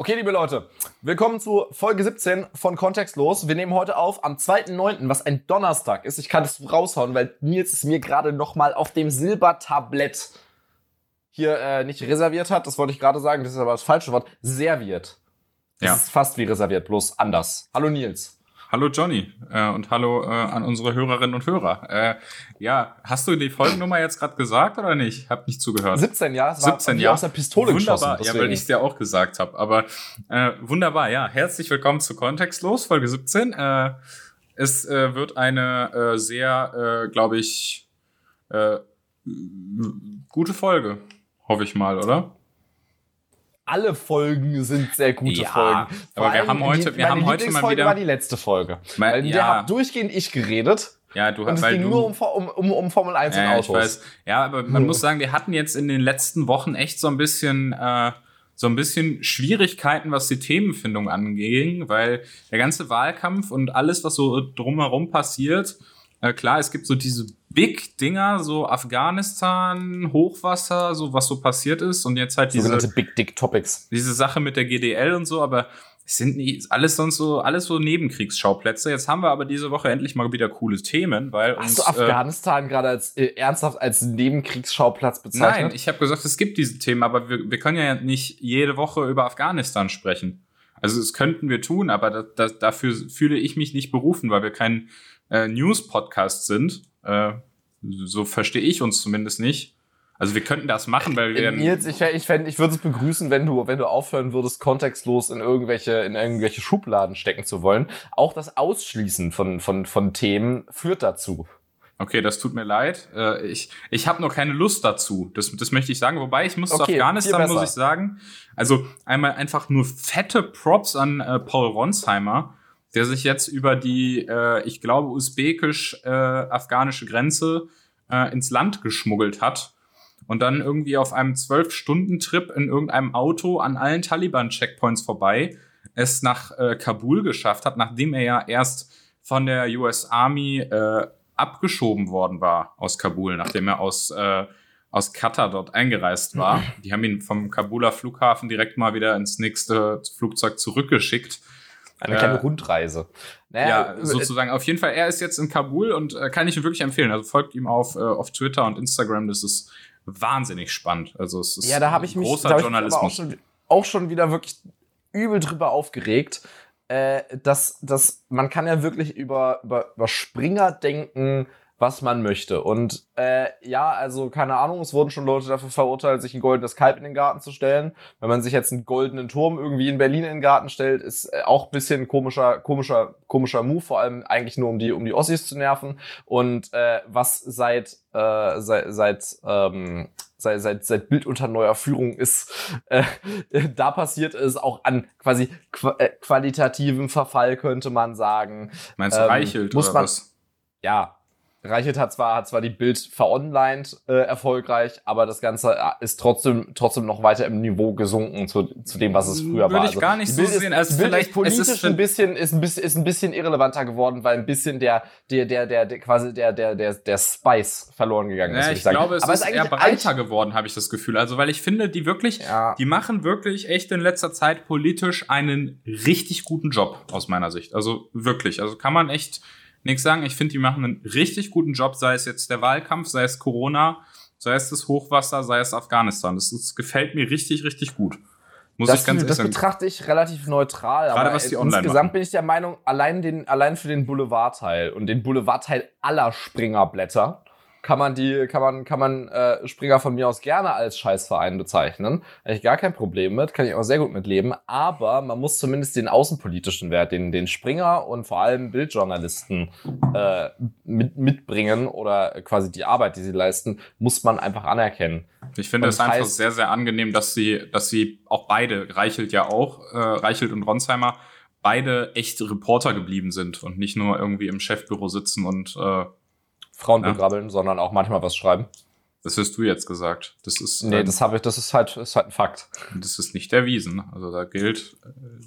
Okay, liebe Leute, willkommen zu Folge 17 von Kontextlos. Wir nehmen heute auf am 2.9., was ein Donnerstag ist. Ich kann das raushauen, weil Nils es mir gerade noch mal auf dem Silbertablett hier äh, nicht reserviert hat. Das wollte ich gerade sagen, das ist aber das falsche Wort. Serviert. Das Ja. ist fast wie reserviert, bloß anders. Hallo Nils. Hallo Johnny äh, und hallo äh, an unsere Hörerinnen und Hörer. Äh, ja, hast du die Folgennummer jetzt gerade gesagt oder nicht? Hab nicht zugehört. 17, ja? Es war 17, wie ja. aus der Pistole wunderbar, geschossen. ja, weil ich es dir auch gesagt habe. Aber äh, wunderbar, ja. Herzlich willkommen zu Kontextlos, Folge 17. Äh, es äh, wird eine äh, sehr, äh, glaube ich, äh, gute Folge, hoffe ich mal, oder? Alle Folgen sind sehr gute Ja, Folgen. Vor aber wir haben heute- die, wir haben heute mal wieder- war die letzte Folge. Weil- Weil in der ja. hab durchgehend ich geredet. Ja, du Und es weil ging du, nur um, um, um, Formel 1 und Ja, ich Autos. weiß. Ja, aber man muss sagen, wir hatten jetzt in den letzten Wochen echt so ein bisschen, äh, so ein bisschen Schwierigkeiten, was die Themenfindung anging, weil der ganze Wahlkampf und alles, was so drumherum passiert, äh, klar, es gibt so diese Big-Dinger, so Afghanistan, Hochwasser, so was so passiert ist und jetzt halt diese, Sogenannte Big Dick Topics. diese Sache mit der GDL und so, aber es sind nie, alles sonst so, alles so Nebenkriegsschauplätze. Jetzt haben wir aber diese Woche endlich mal wieder coole Themen, weil Hast uns, du äh, Afghanistan gerade als äh, ernsthaft als Nebenkriegsschauplatz bezeichnet? Nein, ich habe gesagt, es gibt diese Themen, aber wir, wir können ja nicht jede Woche über Afghanistan sprechen. Also das könnten wir tun, aber da, da, dafür fühle ich mich nicht berufen, weil wir kein äh, News-Podcast sind. Äh, so verstehe ich uns zumindest nicht. Also wir könnten das machen, weil wir Äh, Nils, ich, ich, fänd- ich würde es begrüßen, wenn du, wenn du aufhören würdest, kontextlos in irgendwelche, in irgendwelche Schubladen stecken zu wollen. Auch das Ausschließen von, von, von Themen führt dazu. Okay, das tut mir leid. Äh, ich ich habe nur keine Lust dazu. Das, das möchte ich sagen. Wobei ich muss zu Okay, viel Afghanistan, muss ich sagen. Also einmal einfach nur fette Props an äh, Paul Ronsheimer, der sich jetzt über die, äh, ich glaube, usbekisch-afghanische Grenze äh, ins Land geschmuggelt hat und dann irgendwie auf einem zwölf-Stunden-Trip in irgendeinem Auto an allen Taliban-Checkpoints vorbei es nach äh, Kabul geschafft hat, nachdem er ja erst von der US Army äh, abgeschoben worden war aus Kabul, nachdem er aus, äh, aus Katar dort eingereist war. Die haben ihn vom Kabuler Flughafen direkt mal wieder ins nächste Flugzeug zurückgeschickt. Eine Äh, kleine Rundreise. Ja, Naja, äh, sozusagen. Auf jeden Fall, er ist jetzt in Kabul und äh, kann ich ihm wirklich empfehlen. Also folgt ihm auf, äh, auf Twitter und Instagram. Das ist wahnsinnig spannend. Also es ist Ja, da habe ich mich, großer da hab ich mich auch Journalismus. schon, auch schon wieder wirklich übel drüber aufgeregt, äh, dass, dass man kann ja wirklich über, über, über Springer denken, was man möchte. Und äh, ja, also keine Ahnung, es wurden schon Leute dafür verurteilt, sich ein goldenes Kalb in den Garten zu stellen. Wenn man sich jetzt einen goldenen Turm irgendwie in Berlin in den Garten stellt, ist äh, auch ein bisschen komischer, komischer, komischer Move, vor allem eigentlich nur um die, um die Ossis zu nerven. Und äh, was seit, äh, seit, seit ähm, seit, seit, seit Bild unter neuer Führung ist, äh, da passiert ist, auch an quasi qua äh, qualitativen Verfall, könnte man sagen. Meinst du ähm, Reichelt muss man- was? Ja, Reichelt hat zwar, hat zwar die Bild veronlined äh, erfolgreich, aber das Ganze äh, ist trotzdem, trotzdem noch weiter im Niveau gesunken zu, zu dem, was es früher Würde war. ich gar nicht so sehen. Ist, Also Bild vielleicht- ist politisch ist- ein bisschen, ist ein bisschen, ist ein bisschen irrelevanter geworden, weil ein bisschen der, der, der, der, der quasi der, der, der, der Spice verloren gegangen ist. Ja, ich sagen. glaube, es aber ist eher breiter geworden, habe ich das Gefühl. Also, weil ich finde, die wirklich, Ja. die machen wirklich echt in letzter Zeit politisch einen richtig guten Job aus meiner Sicht. Also wirklich. Also kann man echt nichts sagen. Ich finde, die machen einen richtig guten Job, sei es jetzt der Wahlkampf, sei es Corona, sei es das Hochwasser, sei es Afghanistan. Das, das gefällt mir richtig, richtig gut. Muss Das, ich ganz das sagen. betrachte ich relativ neutral. Gerade aber was die online insgesamt machen. bin ich der Meinung, allein, den, allein für den Boulevardteil und den Boulevardteil aller Springerblätter kann man die, kann man, kann man äh, Springer von mir aus gerne als Scheißverein bezeichnen. Habe ich gar kein Problem mit, kann ich auch sehr gut mitleben. Aber man muss zumindest den außenpolitischen Wert, den, den Springer und vor allem Bildjournalisten äh, mit, mitbringen oder quasi die Arbeit, die sie leisten, muss man einfach anerkennen. Ich finde es einfach sehr, sehr angenehm, dass sie, dass sie auch beide, Reichelt ja auch, äh, Reichelt und Ronsheimer, beide echt Reporter geblieben sind und nicht nur irgendwie im Chefbüro sitzen und äh, Frauen Ja. begrabbeln, sondern auch manchmal was schreiben. das hast du jetzt gesagt. Das ist, Nee, das habe ich, das ist halt, ist halt ein Fakt. das ist nicht erwiesen. Also da gilt äh,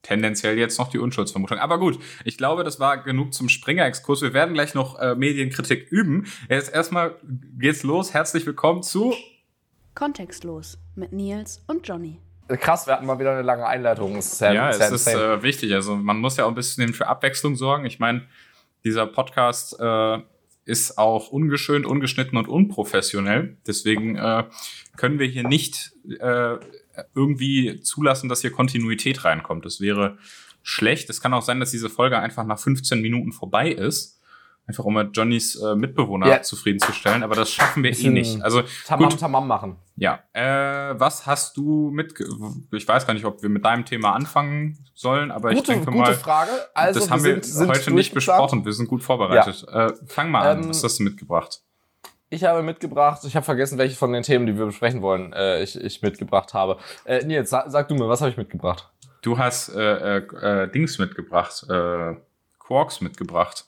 tendenziell jetzt noch die Unschuldsvermutung. Aber gut, ich glaube, das war genug zum Springer-Exkurs. Wir werden gleich noch äh, Medienkritik üben. Jetzt erstmal geht's los. Herzlich willkommen zu Kontextlos mit Nils und Johnny. Krass, wir hatten mal wieder eine lange Einleitung. Sam, ja, Sam, es ist äh, wichtig. Also man muss ja auch ein bisschen für Abwechslung sorgen. Ich meine, dieser Podcast äh, ist auch ungeschönt, ungeschnitten und unprofessionell. Deswegen äh, können wir hier nicht äh, irgendwie zulassen, dass hier Kontinuität reinkommt. Das wäre schlecht. Es kann auch sein, dass diese Folge einfach nach 15 Minuten vorbei ist. Einfach um Johnnys äh, Mitbewohner ja. zufriedenzustellen, aber das schaffen wir eh nicht. Also Tamam gut. Tamam machen. Ja. Äh, was hast du mit? Ich weiß gar nicht, ob wir mit deinem Thema anfangen sollen, aber gute, ich denke gute mal. Gute Frage. Also das haben wir sind heute nicht besprochen. Wir sind gut vorbereitet. Ja. Äh, fang mal an. Ähm, was hast du mitgebracht? Ich habe mitgebracht, ich habe vergessen, welche von den Themen, die wir besprechen wollen, äh, ich, ich mitgebracht habe. Äh, Nils, sag, sag du mir, was habe ich mitgebracht? Du hast äh, äh, Dings mitgebracht, äh, Quarks mitgebracht.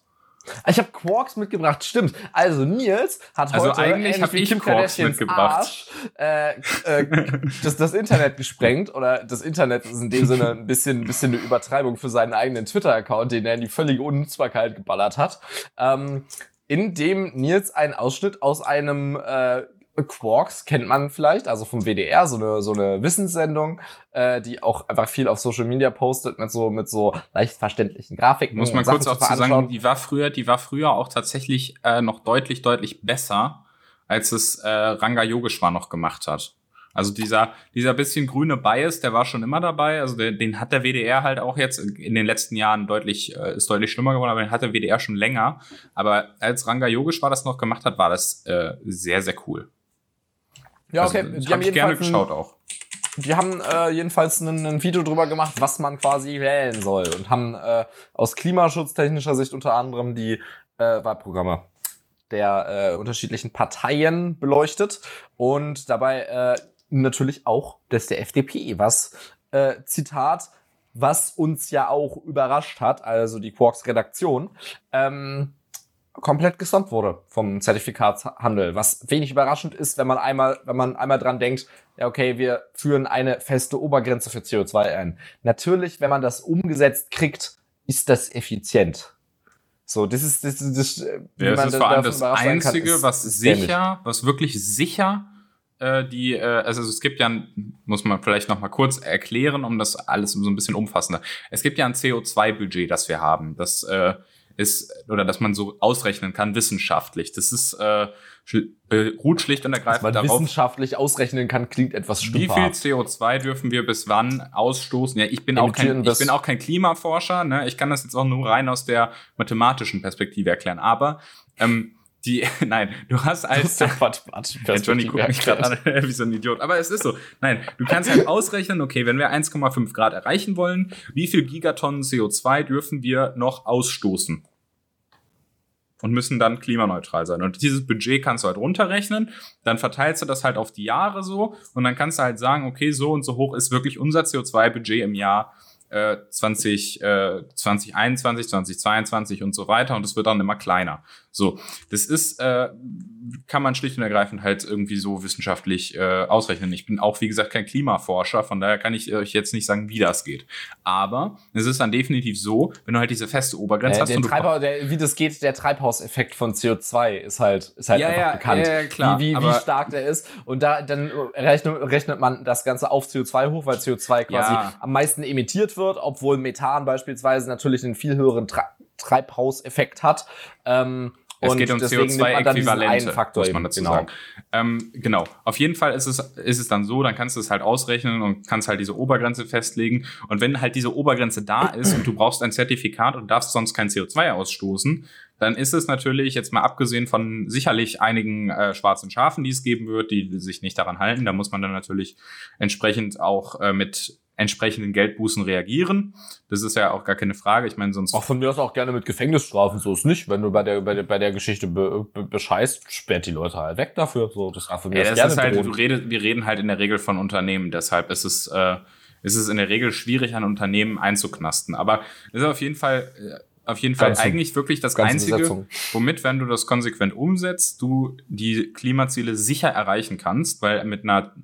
Ich habe Quarks mitgebracht, stimmt. Also Nils hat also heute eigentlich habe ich Kim Quarks mitgebracht. Arsch, äh, äh, das, das Internet gesprengt oder das Internet ist in dem Sinne ein bisschen, ein bisschen eine Übertreibung für seinen eigenen Twitter-Account, den er in die völlige Unnutzbarkeit geballert hat. Ähm, in dem Nils einen Ausschnitt aus einem äh, Quarks kennt man vielleicht, also vom WDR, so eine, so eine Wissenssendung, äh, die auch einfach viel auf Social Media postet mit so, mit so leicht verständlichen Grafiken. Muss man kurz auch zu sagen, die war früher, die war früher auch tatsächlich äh, noch deutlich, deutlich besser, als es äh, Ranga Yogeshwar noch gemacht hat. Also dieser, dieser bisschen grüne Bias, der war schon immer dabei. Also der, den hat der WDR halt auch jetzt in den letzten Jahren deutlich, äh, ist deutlich schlimmer geworden, aber den hat der WDR schon länger. Aber als Ranga Yogeshwar das noch gemacht hat, war das äh, sehr, sehr cool. Ja, okay. Also, die haben ich gerne geschaut auch. Die haben äh, jedenfalls ein, ein Video drüber gemacht, was man quasi wählen soll und haben äh, aus klimaschutztechnischer Sicht unter anderem die äh, Wahlprogramme der äh, unterschiedlichen Parteien beleuchtet und dabei äh, natürlich auch das der FDP, was äh, Zitat, was uns ja auch überrascht hat, also die Quarks Redaktion, ähm, komplett gesonnt wurde vom Zertifikatshandel, was wenig überraschend ist, wenn man einmal, wenn man einmal dran denkt, ja okay, wir führen eine feste Obergrenze für CO2 ein. Natürlich, wenn man das umgesetzt kriegt, ist das effizient. So, das ist das, das, das, ja, das ist vor allem das Einzige, kann, ist, was ist sicher, was wirklich sicher äh, die, äh, also es gibt ja, ein, muss man vielleicht noch mal kurz erklären, um das alles so ein bisschen umfassender. Es gibt ja ein CO2-Budget, das wir haben. Das äh, ist, oder dass man so ausrechnen kann, wissenschaftlich. Das ist äh, beruht schlicht und ergreifend dass man darauf. wissenschaftlich ausrechnen kann, klingt etwas stümper. Wie viel CO2 dürfen wir bis wann ausstoßen? Ja, ich bin auch kein, ich bin auch kein Klimaforscher. Ne? Ich kann das jetzt auch nur rein aus der mathematischen Perspektive erklären. Aber ähm, die, nein, du hast als. Das Mathematik ja, Johnny guckt mich gerade an wie so ein Idiot. Aber es ist so. Nein, du kannst halt ausrechnen, okay, wenn wir 1,5 Grad erreichen wollen, wie viel Gigatonnen CO2 dürfen wir noch ausstoßen? Und müssen dann klimaneutral sein. Und dieses Budget kannst du halt runterrechnen, dann verteilst du das halt auf die Jahre so und dann kannst du halt sagen, okay, so und so hoch ist wirklich unser CO2-Budget im Jahr 20, äh, 2021, 2022 und so weiter und es wird dann immer kleiner. So, das ist, äh, kann man schlicht und ergreifend halt irgendwie so wissenschaftlich äh, ausrechnen. Ich bin auch, wie gesagt, kein Klimaforscher, von daher kann ich euch jetzt nicht sagen, wie das geht. Aber es ist dann definitiv so, wenn du halt diese feste Obergrenze äh, hast. Der Treibhaus, der, wie das geht, der Treibhauseffekt von CO2 ist halt, ist halt ja, einfach ja, bekannt. Ja, klar, wie, wie, wie stark der ist. Und da dann rechnet, rechnet man das Ganze auf CO2 hoch, weil CO2 quasi ja. am meisten emittiert wird, obwohl Methan beispielsweise natürlich einen viel höheren Tra Treibhauseffekt hat. Ähm, es und geht um CO2-Äquivalente, muss man dazu genau. sagen. Ähm, genau. Auf jeden Fall ist es, ist es dann so, dann kannst du es halt ausrechnen und kannst halt diese Obergrenze festlegen. Und wenn halt diese Obergrenze da ist und du brauchst ein Zertifikat und darfst sonst kein CO2 ausstoßen, dann ist es natürlich, jetzt mal abgesehen von sicherlich einigen äh, schwarzen Schafen, die es geben wird, die sich nicht daran halten, da muss man dann natürlich entsprechend auch äh, mit entsprechenden Geldbußen reagieren. Das ist ja auch gar keine Frage. Ich meine, sonst. Auch von mir aus auch gerne mit Gefängnisstrafen, so ist nicht. Wenn du bei der, bei der, bei der Geschichte be, be, bescheißt, sperrt die Leute halt weg dafür. So, das darf von mir ja, das gerne ist halt, du redest, wir reden halt in der Regel von Unternehmen, deshalb ist es, äh, ist es in der Regel schwierig, ein Unternehmen einzuknasten. Aber es ist auf jeden Fall, äh, auf jeden Fall ganze, eigentlich wirklich das Einzige, Besetzung. womit, wenn du das konsequent umsetzt, du die Klimaziele sicher erreichen kannst, weil mit einer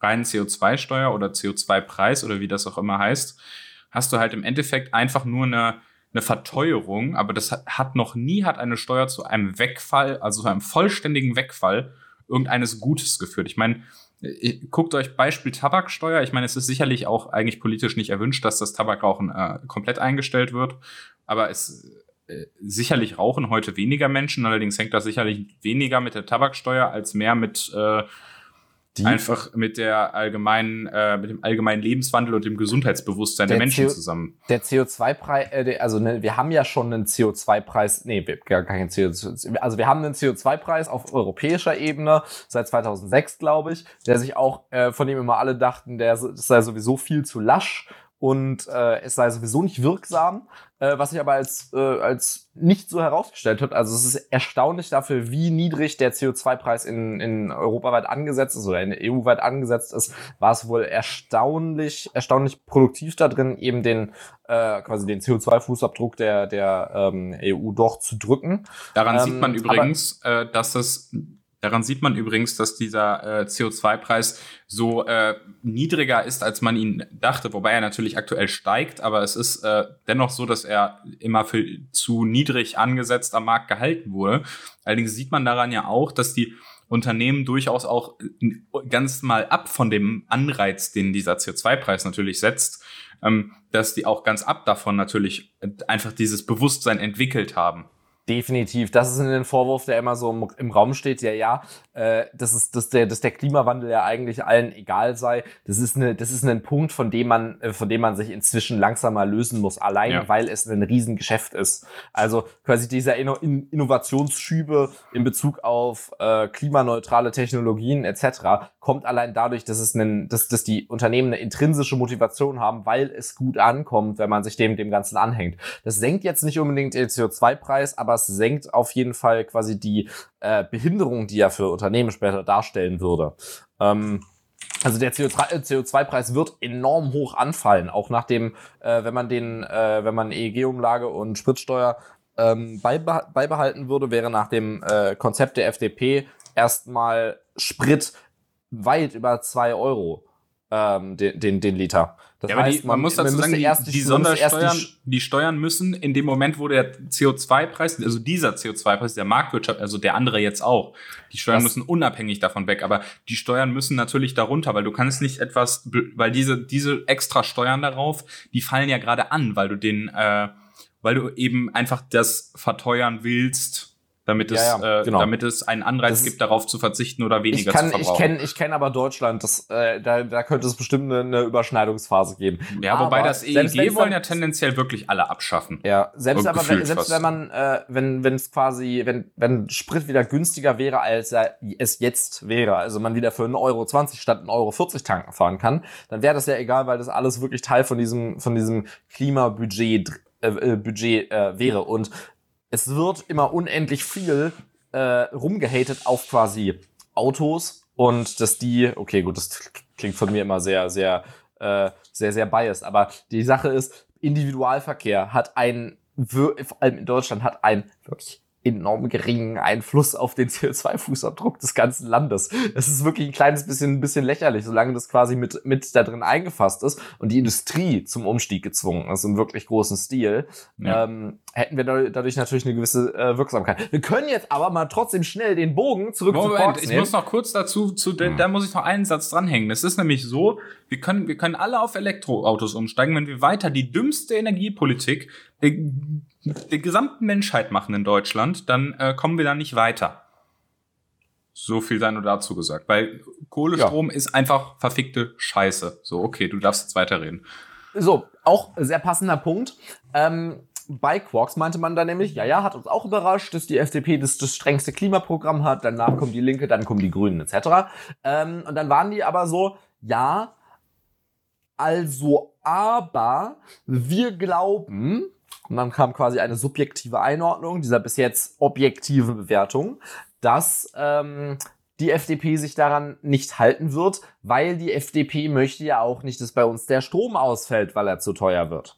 reinen CO2-Steuer oder CO2-Preis oder wie das auch immer heißt, hast du halt im Endeffekt einfach nur eine, eine Verteuerung, aber das hat noch nie hat eine Steuer zu einem Wegfall, also zu einem vollständigen Wegfall irgendeines Gutes geführt. Ich meine, guckt euch Beispiel Tabaksteuer. Ich meine, es ist sicherlich auch eigentlich politisch nicht erwünscht, dass das Tabakrauchen äh, komplett eingestellt wird. Aber es äh, sicherlich rauchen heute weniger Menschen. Allerdings hängt das sicherlich weniger mit der Tabaksteuer als mehr mit äh, die einfach mit der allgemeinen, äh, mit dem allgemeinen Lebenswandel und dem Gesundheitsbewusstsein der, der Menschen CO zusammen. Der CO2-Preis, äh, also ne, wir haben ja schon einen CO2-Preis, nee, gar keinen CO2, also wir haben einen CO2-Preis auf europäischer Ebene seit 2006, glaube ich, der sich auch, äh, von dem immer alle dachten, der das sei sowieso viel zu lasch und äh, es sei sowieso nicht wirksam, äh, was sich aber als, äh, als nicht so herausgestellt hat. Also es ist erstaunlich dafür, wie niedrig der CO2-Preis in, in europaweit angesetzt ist oder in EU-weit angesetzt ist, war es wohl erstaunlich, erstaunlich produktiv da drin, eben den äh, quasi den CO2-Fußabdruck der, der ähm, EU doch zu drücken. Daran ähm, sieht man übrigens, äh, dass das Daran sieht man übrigens, dass dieser äh, CO2-Preis so äh, niedriger ist, als man ihn dachte, wobei er natürlich aktuell steigt, aber es ist äh, dennoch so, dass er immer für zu niedrig angesetzt am Markt gehalten wurde. Allerdings sieht man daran ja auch, dass die Unternehmen durchaus auch ganz mal ab von dem Anreiz, den dieser CO2-Preis natürlich setzt, ähm, dass die auch ganz ab davon natürlich einfach dieses Bewusstsein entwickelt haben. Definitiv. Das ist ein Vorwurf, der immer so im, im Raum steht. Ja, ja, äh, das ist, dass der, dass der Klimawandel ja eigentlich allen egal sei. Das ist eine, das ist ein Punkt, von dem man, äh, von dem man sich inzwischen langsam mal lösen muss, allein ja. weil es ein Riesengeschäft ist. Also quasi dieser Inno Innovationsschübe in Bezug auf äh, klimaneutrale Technologien etc. kommt allein dadurch, dass es einen, dass, dass die Unternehmen eine intrinsische Motivation haben, weil es gut ankommt, wenn man sich dem, dem Ganzen anhängt. Das senkt jetzt nicht unbedingt den CO2-Preis, aber es senkt auf jeden Fall quasi die äh, Behinderung, die er für Unternehmen später darstellen würde. Ähm, also der CO2-Preis wird enorm hoch anfallen, auch nach dem, äh, wenn man den, äh, wenn man EEG-Umlage und Spritsteuer ähm, beibe beibehalten würde, wäre nach dem äh, Konzept der FDP erstmal Sprit weit über zwei Euro ähm, den, den, den Liter. Das ja, heißt, die, man, man, muss dazu sagen, die, erst die, die Sondersteuern, die, die, Steuern müssen in dem Moment, wo der CO2-Preis, also dieser CO2-Preis der Marktwirtschaft, also der andere jetzt auch, die Steuern müssen unabhängig davon weg, aber die Steuern müssen natürlich darunter, weil du kannst nicht etwas, weil diese, diese extra Steuern darauf, die fallen ja gerade an, weil du den, äh, weil du eben einfach das verteuern willst, damit es, ja, ja, äh, genau. damit es einen Anreiz gibt, darauf zu verzichten oder weniger kann, zu verbrauchen. Ich kenne ich kenn aber Deutschland, das, äh, da, da könnte es bestimmt eine, eine Überschneidungsphase geben. Ja, aber wobei das EEG wollen ja tendenziell wirklich alle abschaffen. Ja, selbst aber wenn, selbst wenn man, äh, wenn wenn es quasi, wenn wenn Sprit wieder günstiger wäre, als er es jetzt wäre, also man wieder für 1,20 Euro statt 1,40 Euro tanken fahren kann, dann wäre das ja egal, weil das alles wirklich Teil von diesem von diesem Klimabudget äh, äh, Budget äh, wäre. Und es wird immer unendlich viel äh, rumgehatet auf quasi Autos und dass die, okay, gut, das klingt von mir immer sehr, sehr, äh, sehr, sehr biased, aber die Sache ist, Individualverkehr hat ein, vor allem in Deutschland, hat ein wirklich enorm geringen Einfluss auf den CO2-Fußabdruck des ganzen Landes. Es ist wirklich ein kleines bisschen, ein bisschen lächerlich, solange das quasi mit, mit da drin eingefasst ist und die Industrie zum Umstieg gezwungen ist im wirklich großen Stil, ja. ähm, hätten wir dadurch natürlich eine gewisse äh, Wirksamkeit. Wir können jetzt aber mal trotzdem schnell den Bogen zurück Moment, zu Quarks ich muss noch kurz dazu, zu, hm. da muss ich noch einen Satz dranhängen. Es ist nämlich so, wir können, wir können alle auf Elektroautos umsteigen, wenn wir weiter die dümmste Energiepolitik der gesamten Menschheit machen in Deutschland, dann äh, kommen wir da nicht weiter. So viel sei nur dazu gesagt. Weil Kohlestrom ja. ist einfach verfickte Scheiße. So, okay, du darfst jetzt weiterreden. So, auch sehr passender Punkt. Ähm, bei Quarks meinte man da nämlich, ja, ja, hat uns auch überrascht, dass die FDP das, das strengste Klimaprogramm hat, danach kommt die Linke, dann kommen die Grünen etc. Ähm, und dann waren die aber so, ja, also aber wir glauben, und dann kam quasi eine subjektive Einordnung dieser bis jetzt objektiven Bewertung, dass ähm, die FDP sich daran nicht halten wird, weil die FDP möchte ja auch nicht, dass bei uns der Strom ausfällt, weil er zu teuer wird.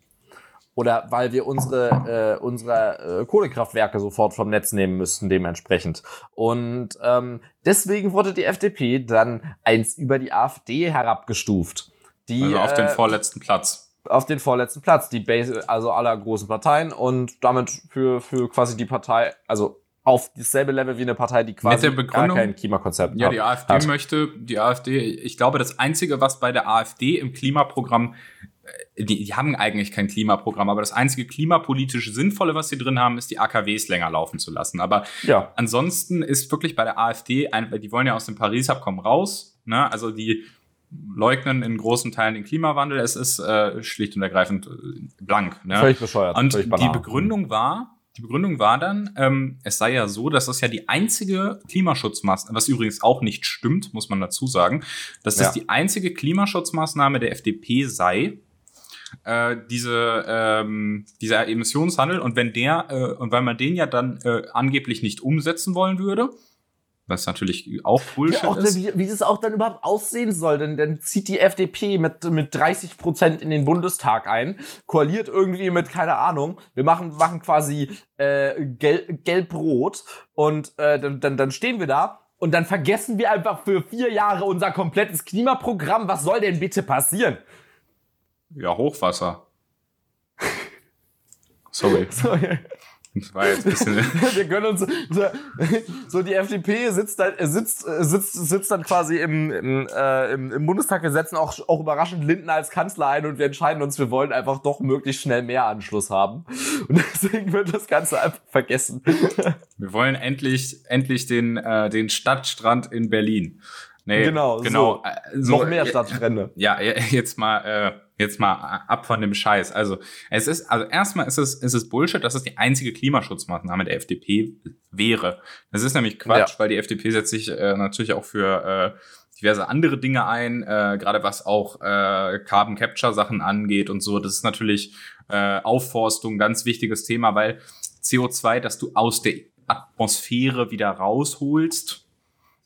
Oder weil wir unsere, äh, unsere äh, Kohlekraftwerke sofort vom Netz nehmen müssten, dementsprechend. Und ähm, deswegen wurde die FDP dann eins über die AfD herabgestuft. Die, also auf den äh, vorletzten Platz auf den vorletzten Platz, die Base, also aller großen Parteien und damit für, für quasi die Partei, also auf dasselbe Level wie eine Partei, die quasi gar kein Klimakonzept Ja, hat. die AfD hat. möchte, die AfD, ich glaube, das Einzige, was bei der AfD im Klimaprogramm, äh, die, die haben eigentlich kein Klimaprogramm, aber das einzige klimapolitisch Sinnvolle, was sie drin haben, ist die AKWs länger laufen zu lassen. Aber Ja, ansonsten ist wirklich bei der AfD, ein, die wollen ja aus dem Paris-Abkommen raus, ne? also die leugnen in großen Teilen den Klimawandel. Es ist äh, schlicht und ergreifend äh, blank. Ne? völlig bescheuert. Und völlig die. Begründung war, die Begründung war dann, ähm, es sei ja so, dass das ja die einzige Klimaschutzmaßnahme, was übrigens auch nicht stimmt, muss man dazu sagen, dass das Ja. die einzige Klimaschutzmaßnahme der FDP sei, äh, diese, ähm, dieser Emissionshandel. Und wenn der, äh, und weil man den ja dann äh, angeblich nicht umsetzen wollen würde, was natürlich auch Bullshit Ja, auch, ist. wie, wie das auch dann überhaupt aussehen soll, denn dann zieht die FDP mit, mit 30 Prozent in den Bundestag ein, koaliert irgendwie mit, keine Ahnung, wir machen, machen quasi äh, gel gelb-rot und äh, dann, dann, dann stehen wir da und dann vergessen wir einfach für vier Jahre unser komplettes Klimaprogramm. Was soll denn bitte passieren? Ja, Hochwasser. Sorry. So, Das war jetzt ein bisschen. wir können uns so, so die FDP sitzt dann sitzt sitzt sitzt dann quasi im im, äh, im, im Bundestag. Wir setzen auch auch überraschend Lindner als Kanzler ein und wir entscheiden uns, wir wollen einfach doch möglichst schnell mehr Anschluss haben und deswegen wird das Ganze einfach vergessen. Wir wollen endlich, endlich den, äh, den Stadtstrand in Berlin. Nee, Genau, genau. so. äh, so, Noch mehr äh, Stadtstrände. Ja, ja, jetzt mal, äh, jetzt mal ab von dem Scheiß. Also, es ist, also erstmal ist es, ist es Bullshit, dass es die einzige Klimaschutzmaßnahme der FDP wäre. Das ist nämlich Quatsch, Ja. weil die FDP setzt sich äh, natürlich auch für äh, diverse andere Dinge ein, äh, gerade was auch äh, Carbon Capture Sachen angeht und so. Das ist natürlich äh, Aufforstung, ganz wichtiges Thema, weil CO2, das du aus der Atmosphäre wieder rausholst,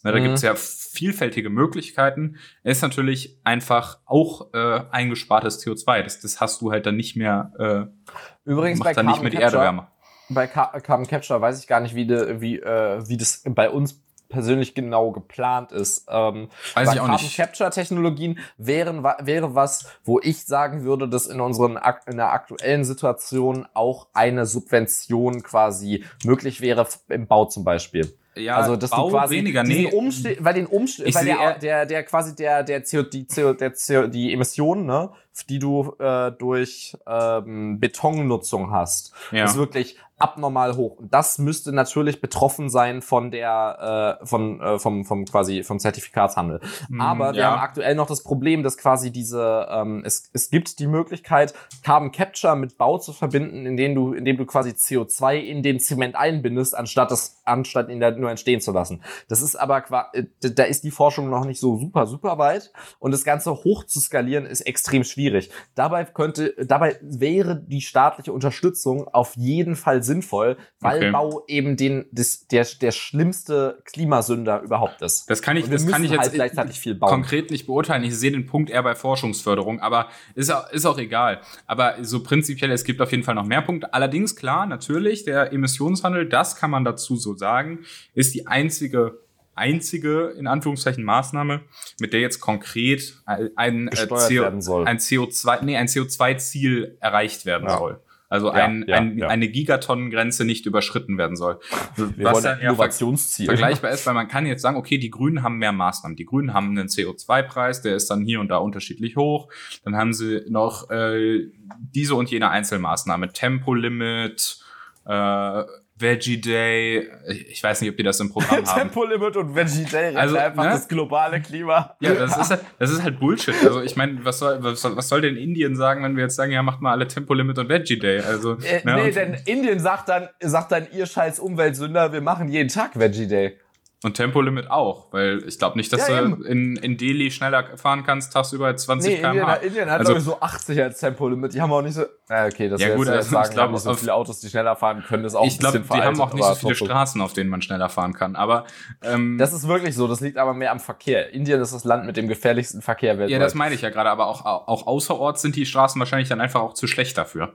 na, da Mhm. gibt's ja vielfältige Möglichkeiten. Ist natürlich einfach auch äh, eingespartes CO2. Das, das hast du halt dann nicht mehr, äh, Übrigens bei macht dann nicht mehr die Erde Capture, wärmer. bei Car Carbon Capture weiß ich gar nicht, wie, de, wie, äh, wie das bei uns persönlich genau geplant ist. Ähm, Weiß bei ich auch Carbon nicht. Capture Technologien wären, wäre was, wo ich sagen würde, dass in unseren in der aktuellen Situation auch eine Subvention quasi möglich wäre im Bau zum Beispiel. Ja, also dass Bau du quasi weniger, nee. Umste weil den Umste weil der, der der quasi der der CO die CO der CO die Emissionen ne die du äh, durch ähm, Betonnutzung hast Ja. ist wirklich abnormal hoch und das müsste natürlich betroffen sein von der äh, von äh, vom vom quasi vom Zertifikatshandel Hm, aber wir ja. haben aktuell noch das Problem, dass quasi diese, ähm, es, es gibt die Möglichkeit, Carbon Capture mit Bau zu verbinden, indem du, indem du quasi CO2 in den Zement einbindest, anstatt das, anstatt ihn da nur entstehen zu lassen. Das ist aber, äh, da ist die Forschung noch nicht so super, super weit und das Ganze hoch zu skalieren ist extrem schwierig. Dabei könnte, dabei wäre die staatliche Unterstützung auf jeden Fall sinnvoll, weil Okay. Bau eben den, das, der, der schlimmste Klimasünder überhaupt ist. Das kann ich, das kann ich jetzt halt gleichzeitig viel bauen. konkret nicht beurteilen. Ich sehe den Punkt eher bei Forschungsförderung, aber ist auch, ist auch egal. Aber so prinzipiell, es gibt auf jeden Fall noch mehr Punkte. Allerdings, klar, natürlich, der Emissionshandel, das kann man dazu so sagen, ist die einzige einzige, in Anführungszeichen, Maßnahme, mit der jetzt konkret ein, äh, CO, ein CO2, nee, ein CO2-Ziel erreicht werden Ja. soll. Also ein, ja, ein, ja. eine Gigatonnengrenze nicht überschritten werden soll. Wir wollen ein Innovationsziel. vergleichbar ist, weil man kann jetzt sagen, okay, die Grünen haben mehr Maßnahmen. Die Grünen haben einen CO2-Preis, der ist dann hier und da unterschiedlich hoch. Dann haben sie noch äh, diese und jene Einzelmaßnahme, Tempolimit, äh, Veggie Day. Ich weiß nicht, ob die das im Programm haben. Tempolimit und Veggie Day retten Also, einfach ne? das globale Klima. Ja, das ist, halt, das ist halt Bullshit. Also ich meine, was soll, was, soll, was soll denn Indien sagen, wenn wir jetzt sagen, ja, macht mal alle Tempolimit und Veggie Day? Also, Äh, ne, nee, denn Indien sagt dann, sagt dann, ihr scheiß Umweltsünder, wir machen jeden Tag Veggie Day. Und Tempolimit auch, weil ich glaube nicht, dass Ja, du eben. in, in Delhi schneller fahren kannst, tagsüber als 20 Nee, km/h. Indien hat Also- glaube ich so 80 als Tempolimit. Die haben auch nicht so. Ja, okay, das Ja, gut, gut, also sagen, ich glaub, nicht so viele Autos, die schneller fahren können, ist auch ich ein glaube, bisschen die haben auch nicht so viele. Straßen, auf denen man schneller fahren kann. Aber ähm, Das ist wirklich so, das liegt aber mehr am Verkehr. Indien ist das Land mit dem gefährlichsten Verkehr weltweit. ja, das meine ich ja gerade. Aber auch, auch außerorts sind die Straßen wahrscheinlich dann einfach auch zu schlecht dafür.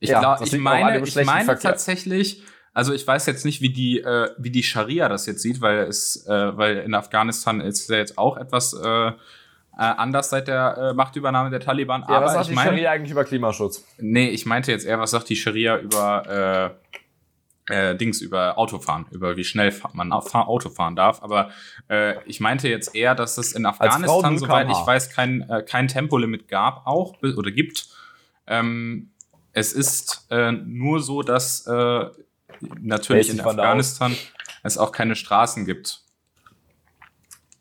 Ich, Ja, glaub, ich meine, ich meine Verkehr. tatsächlich, also ich weiß jetzt nicht, wie die, äh, wie die Scharia das jetzt sieht, weil es, äh, weil in Afghanistan ist ja jetzt auch etwas äh, äh, anders seit der äh, Machtübernahme der Taliban. ja, aber was sagt ich die meine, Scharia eigentlich über Klimaschutz? Nee, ich meinte jetzt eher, was sagt die Scharia über, äh, Dings über Autofahren, über wie schnell man Auto fahren darf. Aber ich meinte jetzt eher, dass es in Afghanistan, soweit ich weiß, kein, kein Tempolimit gab auch oder gibt. Ähm, es ist äh, nur so, dass äh, natürlich in Afghanistan es auch keine Straßen gibt.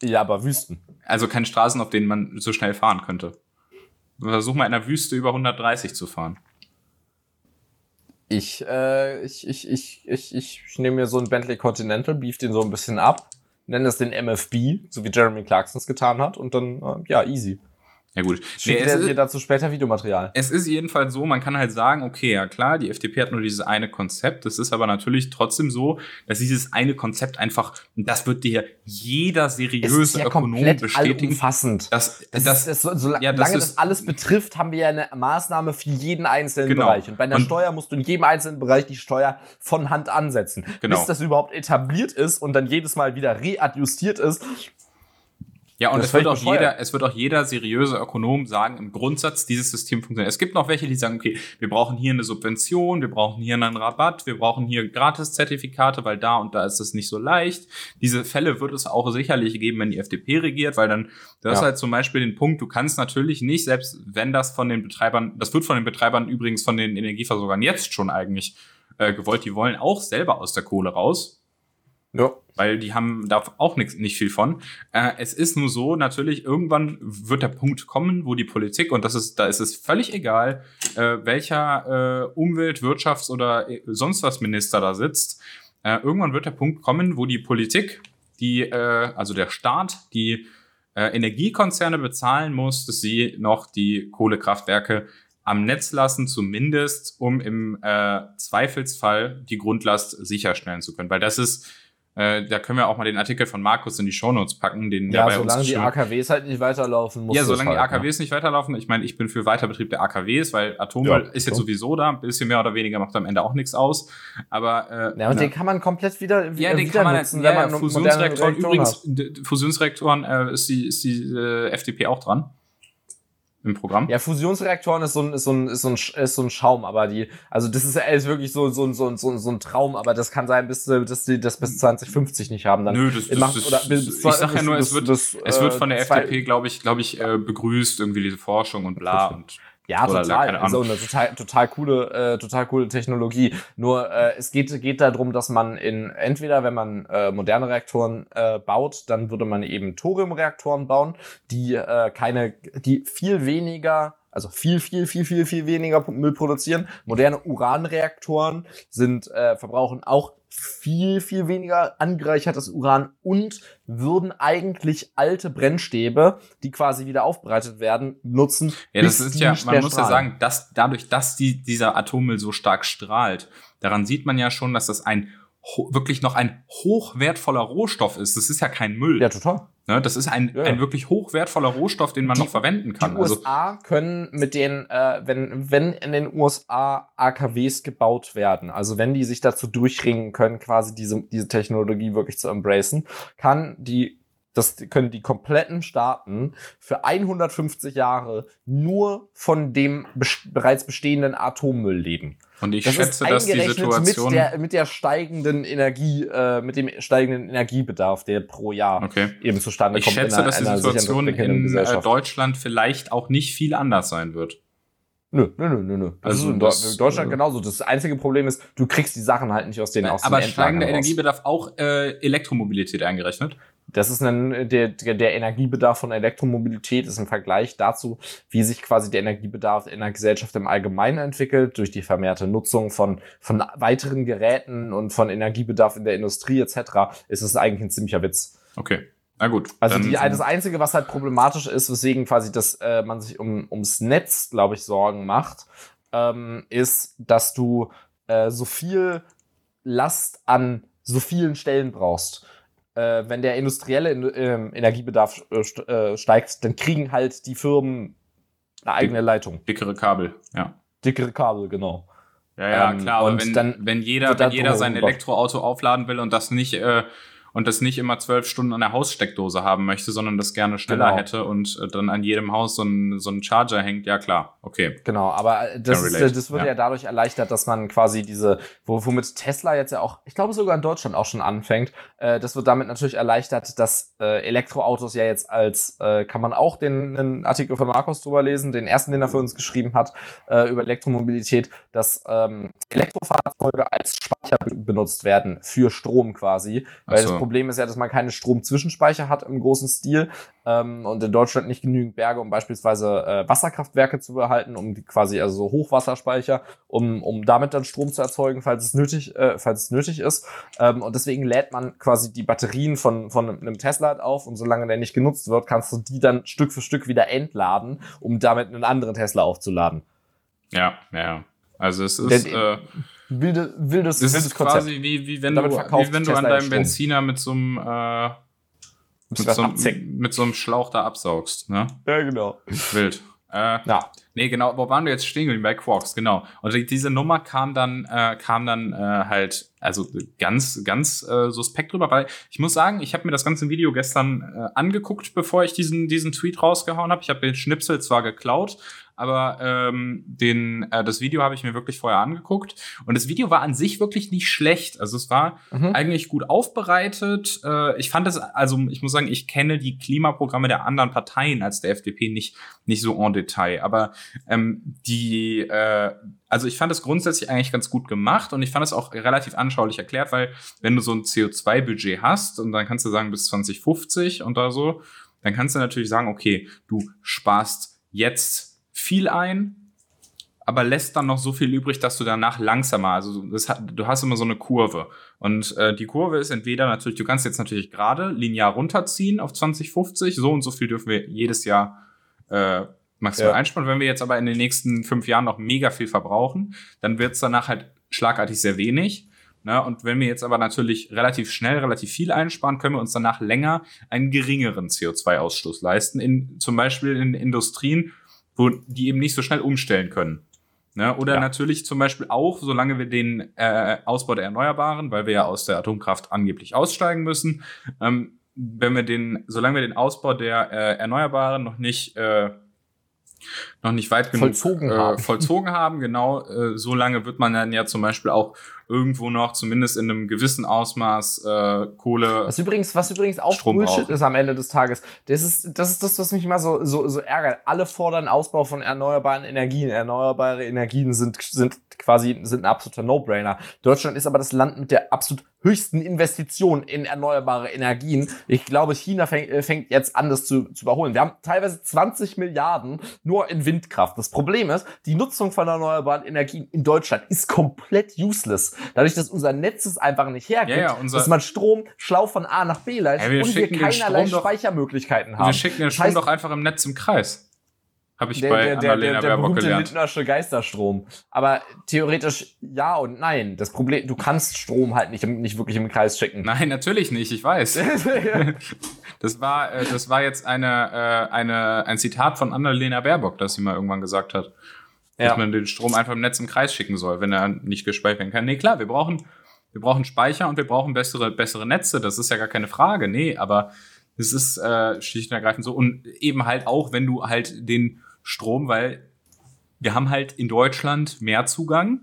Ja, aber Wüsten. Also keine Straßen, auf denen man so schnell fahren könnte. Versuch mal in der Wüste über 130 zu fahren. Ich, äh, ich, ich, ich, ich, ich, ich nehme mir so einen Bentley Continental, beef den so ein bisschen ab, nenne es den MFB, so wie Jeremy Clarkson es getan hat, und dann, äh, ja, easy. Ja gut. Schickt nee, dir dazu später Videomaterial. Es ist jedenfalls so, man kann halt sagen, okay, ja klar, die FDP hat nur dieses eine Konzept. Es ist aber natürlich trotzdem so, dass dieses eine Konzept einfach, und das wird dir jeder seriöse ja Ökonom bestätigen. Umfassend. Das, das, das, das, so, so, ja, das, das alles betrifft, haben wir ja eine Maßnahme für jeden einzelnen genau. Bereich. Und bei einer und Steuer musst du in jedem einzelnen Bereich die Steuer von Hand ansetzen. Genau. Bis das überhaupt etabliert ist und dann jedes Mal wieder readjustiert ist, ja, und es wird, auch jeder, es wird auch jeder seriöse Ökonom sagen, im Grundsatz, dieses System funktioniert. Es gibt noch welche, die sagen, okay, wir brauchen hier eine Subvention, wir brauchen hier einen Rabatt, wir brauchen hier Gratiszertifikate, weil da und da ist es nicht so leicht. Diese Fälle wird es auch sicherlich geben, wenn die FDP regiert, weil dann, das ja. ist halt zum Beispiel den Punkt, du kannst natürlich nicht, selbst wenn das von den Betreibern, das wird von den Betreibern übrigens von den Energieversorgern jetzt schon eigentlich äh, gewollt, die wollen auch selber aus der Kohle raus ja. Weil die haben da auch nix, nicht viel von. Äh, es ist nur so, natürlich, irgendwann wird der Punkt kommen, wo die Politik, und das ist, da ist es völlig egal, äh, welcher äh, Umwelt-, Wirtschafts- oder äh, sonst was Minister da sitzt. Äh, irgendwann wird der Punkt kommen, wo die Politik, die, äh, also der Staat, die äh, Energiekonzerne bezahlen muss, dass sie noch die Kohlekraftwerke am Netz lassen, zumindest um im äh, Zweifelsfall die Grundlast sicherstellen zu können. Weil das ist äh, da können wir auch mal den Artikel von Markus in die Shownotes packen, den ja, solange die AKWs halt nicht weiterlaufen, muss Ja, solange die AKWs ne? nicht weiterlaufen. Ich meine, ich bin für Weiterbetrieb der AKWs, weil Atommüll ja, ist jetzt so. sowieso da, ein bisschen mehr oder weniger macht am Ende auch nichts aus. Aber äh, ja, und na, den kann man komplett wieder ja, den kann man nutzen, ja, wenn man Fusionsreaktoren übrigens Fusionsreaktoren äh, ist die ist die äh, FDP auch dran im Programm. Ja, Fusionsreaktoren ist so ein, ist so ein, ist so ein, ist so ein Schaum, aber die, also das ist, ist wirklich so, so, so, so, so ein Traum, aber das kann sein, bis, dass die das bis 2050 nicht haben. Dann Nö, das, das, macht, oder bis, ich sag ja nur, es wird, das, es wird von der FDP, glaube ich, glaube ich, äh, begrüßt, irgendwie diese Forschung und bla und ja, total. So eine total, total coole, äh, total coole Technologie. Nur äh, es geht, geht darum, dass man in entweder, wenn man äh, moderne Reaktoren äh, baut, dann würde man eben Thoriumreaktoren bauen, die äh, keine, die viel weniger also viel, viel, viel, viel, viel weniger Müll produzieren. Moderne Uranreaktoren sind, äh, verbrauchen auch viel, viel weniger angereichertes Uran und würden eigentlich alte Brennstäbe, die quasi wieder aufbereitet werden, nutzen. Ja, das ist ja, man muss ja sagen, dass dadurch, dass die, dieser Atommüll so stark strahlt, daran sieht man ja schon, dass das ein wirklich noch ein hochwertvoller Rohstoff ist. Das ist ja kein Müll. Ja, total. Ne, das ist ein, ja. ein wirklich hochwertvoller Rohstoff, den man die, noch verwenden kann. Die USA also, können mit den, äh, wenn, wenn in den USA AKWs gebaut werden, also wenn die sich dazu durchringen können, quasi diese, diese Technologie wirklich zu embracen, kann die das können die kompletten Staaten für 150 Jahre nur von dem bereits bestehenden Atommüll leben. Und ich das schätze, dass die Situation mit der, mit der steigenden Energie, äh, mit dem steigenden Energiebedarf, der pro Jahr okay. eben zustande ich kommt. Ich schätze, einer, dass die Situation in äh, Deutschland vielleicht auch nicht viel anders sein wird. Nö, nö, nö, nö, nö. Also in das, Deutschland äh, genauso. Das einzige Problem ist, du kriegst die Sachen halt nicht aus den aus Aber steigender Energiebedarf auch äh, Elektromobilität eingerechnet? Das ist ein, der, der Energiebedarf von Elektromobilität ist im Vergleich dazu, wie sich quasi der Energiebedarf in der Gesellschaft im Allgemeinen entwickelt, durch die vermehrte Nutzung von, von weiteren Geräten und von Energiebedarf in der Industrie etc., ist es eigentlich ein ziemlicher Witz. Okay. Na gut. Also die, das Einzige, was halt problematisch ist, weswegen quasi das, äh, man sich um, ums Netz, glaube ich, Sorgen macht, ähm, ist, dass du äh, so viel Last an so vielen Stellen brauchst äh, wenn der industrielle äh, Energiebedarf äh, steigt, dann kriegen halt die Firmen eine eigene Leitung. Dickere Kabel, ja. Dickere Kabel, genau. Ja, ja, ähm, klar, aber wenn, dann wenn jeder, wenn jeder sein Elektroauto aufladen will und das nicht äh, und das nicht immer zwölf Stunden an der Haussteckdose haben möchte, sondern das gerne schneller Genau. hätte und äh, dann an jedem Haus so ein, so ein Charger hängt, ja klar, okay. Genau, aber äh, das, ist, das wird ja. ja. dadurch erleichtert, dass man quasi diese, wo, womit Tesla jetzt ja auch, ich glaube sogar in Deutschland auch schon anfängt, äh, das wird damit natürlich erleichtert, dass äh, Elektroautos ja jetzt als, äh, kann man auch den, den Artikel von Markus drüber lesen, den ersten, den er für uns geschrieben hat, äh, über Elektromobilität, dass ähm, Elektrofahrzeuge als Speicher be- benutzt werden für Strom quasi, weil so. das Problem ist ja, dass man keine Stromzwischenspeicher hat im großen Stil ähm, und in Deutschland nicht genügend Berge, um beispielsweise äh, Wasserkraftwerke zu behalten, um die quasi also so Hochwasserspeicher, um, um damit dann Strom zu erzeugen, falls es nötig, äh, falls es nötig ist. Ähm, und deswegen lädt man quasi die Batterien von, von einem Tesla halt auf und solange der nicht genutzt wird, kannst du die dann Stück für Stück wieder entladen, um damit einen anderen Tesla aufzuladen. Ja, ja, ja. Also es ist, Der- äh, Wilde, wildes, es wildes ist quasi wie, wie wenn du, wie wenn du an deinem. Benziner mit so einem, äh, mit so, einem- mit so einem Schlauch da absaugst, ne? Ja, genau. Wild. Äh, Ja. Nee, genau, wo waren wir jetzt stehen? Bei Quarks, genau. Und die- diese Nummer kam dann, äh, kam dann äh, halt, also ganz, ganz äh, suspekt drüber, weil ich muss sagen, ich habe mir das ganze Video gestern äh, angeguckt, bevor ich diesen, diesen Tweet rausgehauen habe. Ich habe den Schnipsel zwar geklaut, aber ähm, den, äh, das Video habe ich mir wirklich vorher angeguckt. Und das Video war an sich wirklich nicht schlecht. Also es war Mhm. eigentlich gut aufbereitet. Äh, ich fand es, also ich muss sagen, ich kenne die Klimaprogramme der anderen Parteien als der FDP nicht, nicht so en Detail. Aber ähm, die, äh, also ich fand es grundsätzlich eigentlich ganz gut gemacht und ich fand es auch relativ anschaulich erklärt, weil wenn du so ein CO2-Budget hast und dann kannst du sagen bis 2050 und da so, dann kannst du natürlich sagen, okay, du sparst jetzt viel ein, aber lässt dann noch so viel übrig, dass du danach langsamer, also hat- du hast immer so eine Kurve. Und äh, die Kurve ist entweder natürlich, du kannst jetzt natürlich gerade linear runterziehen auf 2050, so und so viel dürfen wir jedes Jahr äh, maximal Ja. einsparen. Wenn wir jetzt aber in den nächsten fünf Jahren noch mega viel verbrauchen, dann wird es danach halt schlagartig sehr wenig. Ne? Und wenn wir jetzt aber natürlich relativ schnell, relativ viel einsparen, können wir uns danach länger einen geringeren CO2-Ausstoß leisten. In, zum Beispiel in Industrien, wo die eben nicht so schnell umstellen können. Ne? Oder Ja. natürlich zum Beispiel auch, solange wir den äh, Ausbau der Erneuerbaren, weil wir ja aus der Atomkraft angeblich aussteigen müssen, ähm, wenn wir den, solange wir den Ausbau der äh, Erneuerbaren noch nicht äh, noch nicht weit genug Vollzogen äh, haben. vollzogen haben, genau, äh, so lange wird man dann ja zum Beispiel auch irgendwo noch, zumindest in einem gewissen Ausmaß, äh, Kohle. Was übrigens, was übrigens auch Strom Bullshit brauchen. ist am Ende des Tages. Das ist, das ist das, was mich immer so, so, so ärgert. Alle fordern Ausbau von erneuerbaren Energien. Erneuerbare Energien sind, sind quasi, sind ein absoluter No-Brainer. Deutschland ist aber das Land mit der absolut höchsten Investition in erneuerbare Energien. Ich glaube, China fängt, äh, fängt jetzt an, das zu, zu überholen. Wir haben teilweise 20 Milliarden nur in Windkraft. Das Problem ist, die Nutzung von erneuerbaren Energien in Deutschland ist komplett useless. Dadurch, dass unser Netz es einfach nicht hergibt, Ja, ja, dass man Strom schlau von A nach B leitet Ja, wir und wir keinerlei doch- Speichermöglichkeiten haben. wir schicken den Das Strom heißt- doch einfach im Netz im Kreis. Habe ich der, bei der, der, Annalena der, der berühmte gelernt. Lindnersche Geisterstrom. Aber theoretisch ja und nein. Das Problem, du kannst Strom halt nicht, nicht wirklich im Kreis schicken. Nein, natürlich nicht, ich weiß. Das war, äh, das war jetzt eine, äh, eine, ein Zitat von Annalena Baerbock, das sie mal irgendwann gesagt hat. Ja. Dass man den Strom einfach im Netz im Kreis schicken soll, wenn er nicht gespeichert werden kann. Nee, klar, wir brauchen, wir brauchen Speicher und wir brauchen bessere, bessere Netze. Das ist ja gar keine Frage. Nee, aber es ist äh, schlicht und ergreifend so. Und eben halt auch, wenn du halt den Strom, weil wir haben halt in Deutschland mehr Zugang,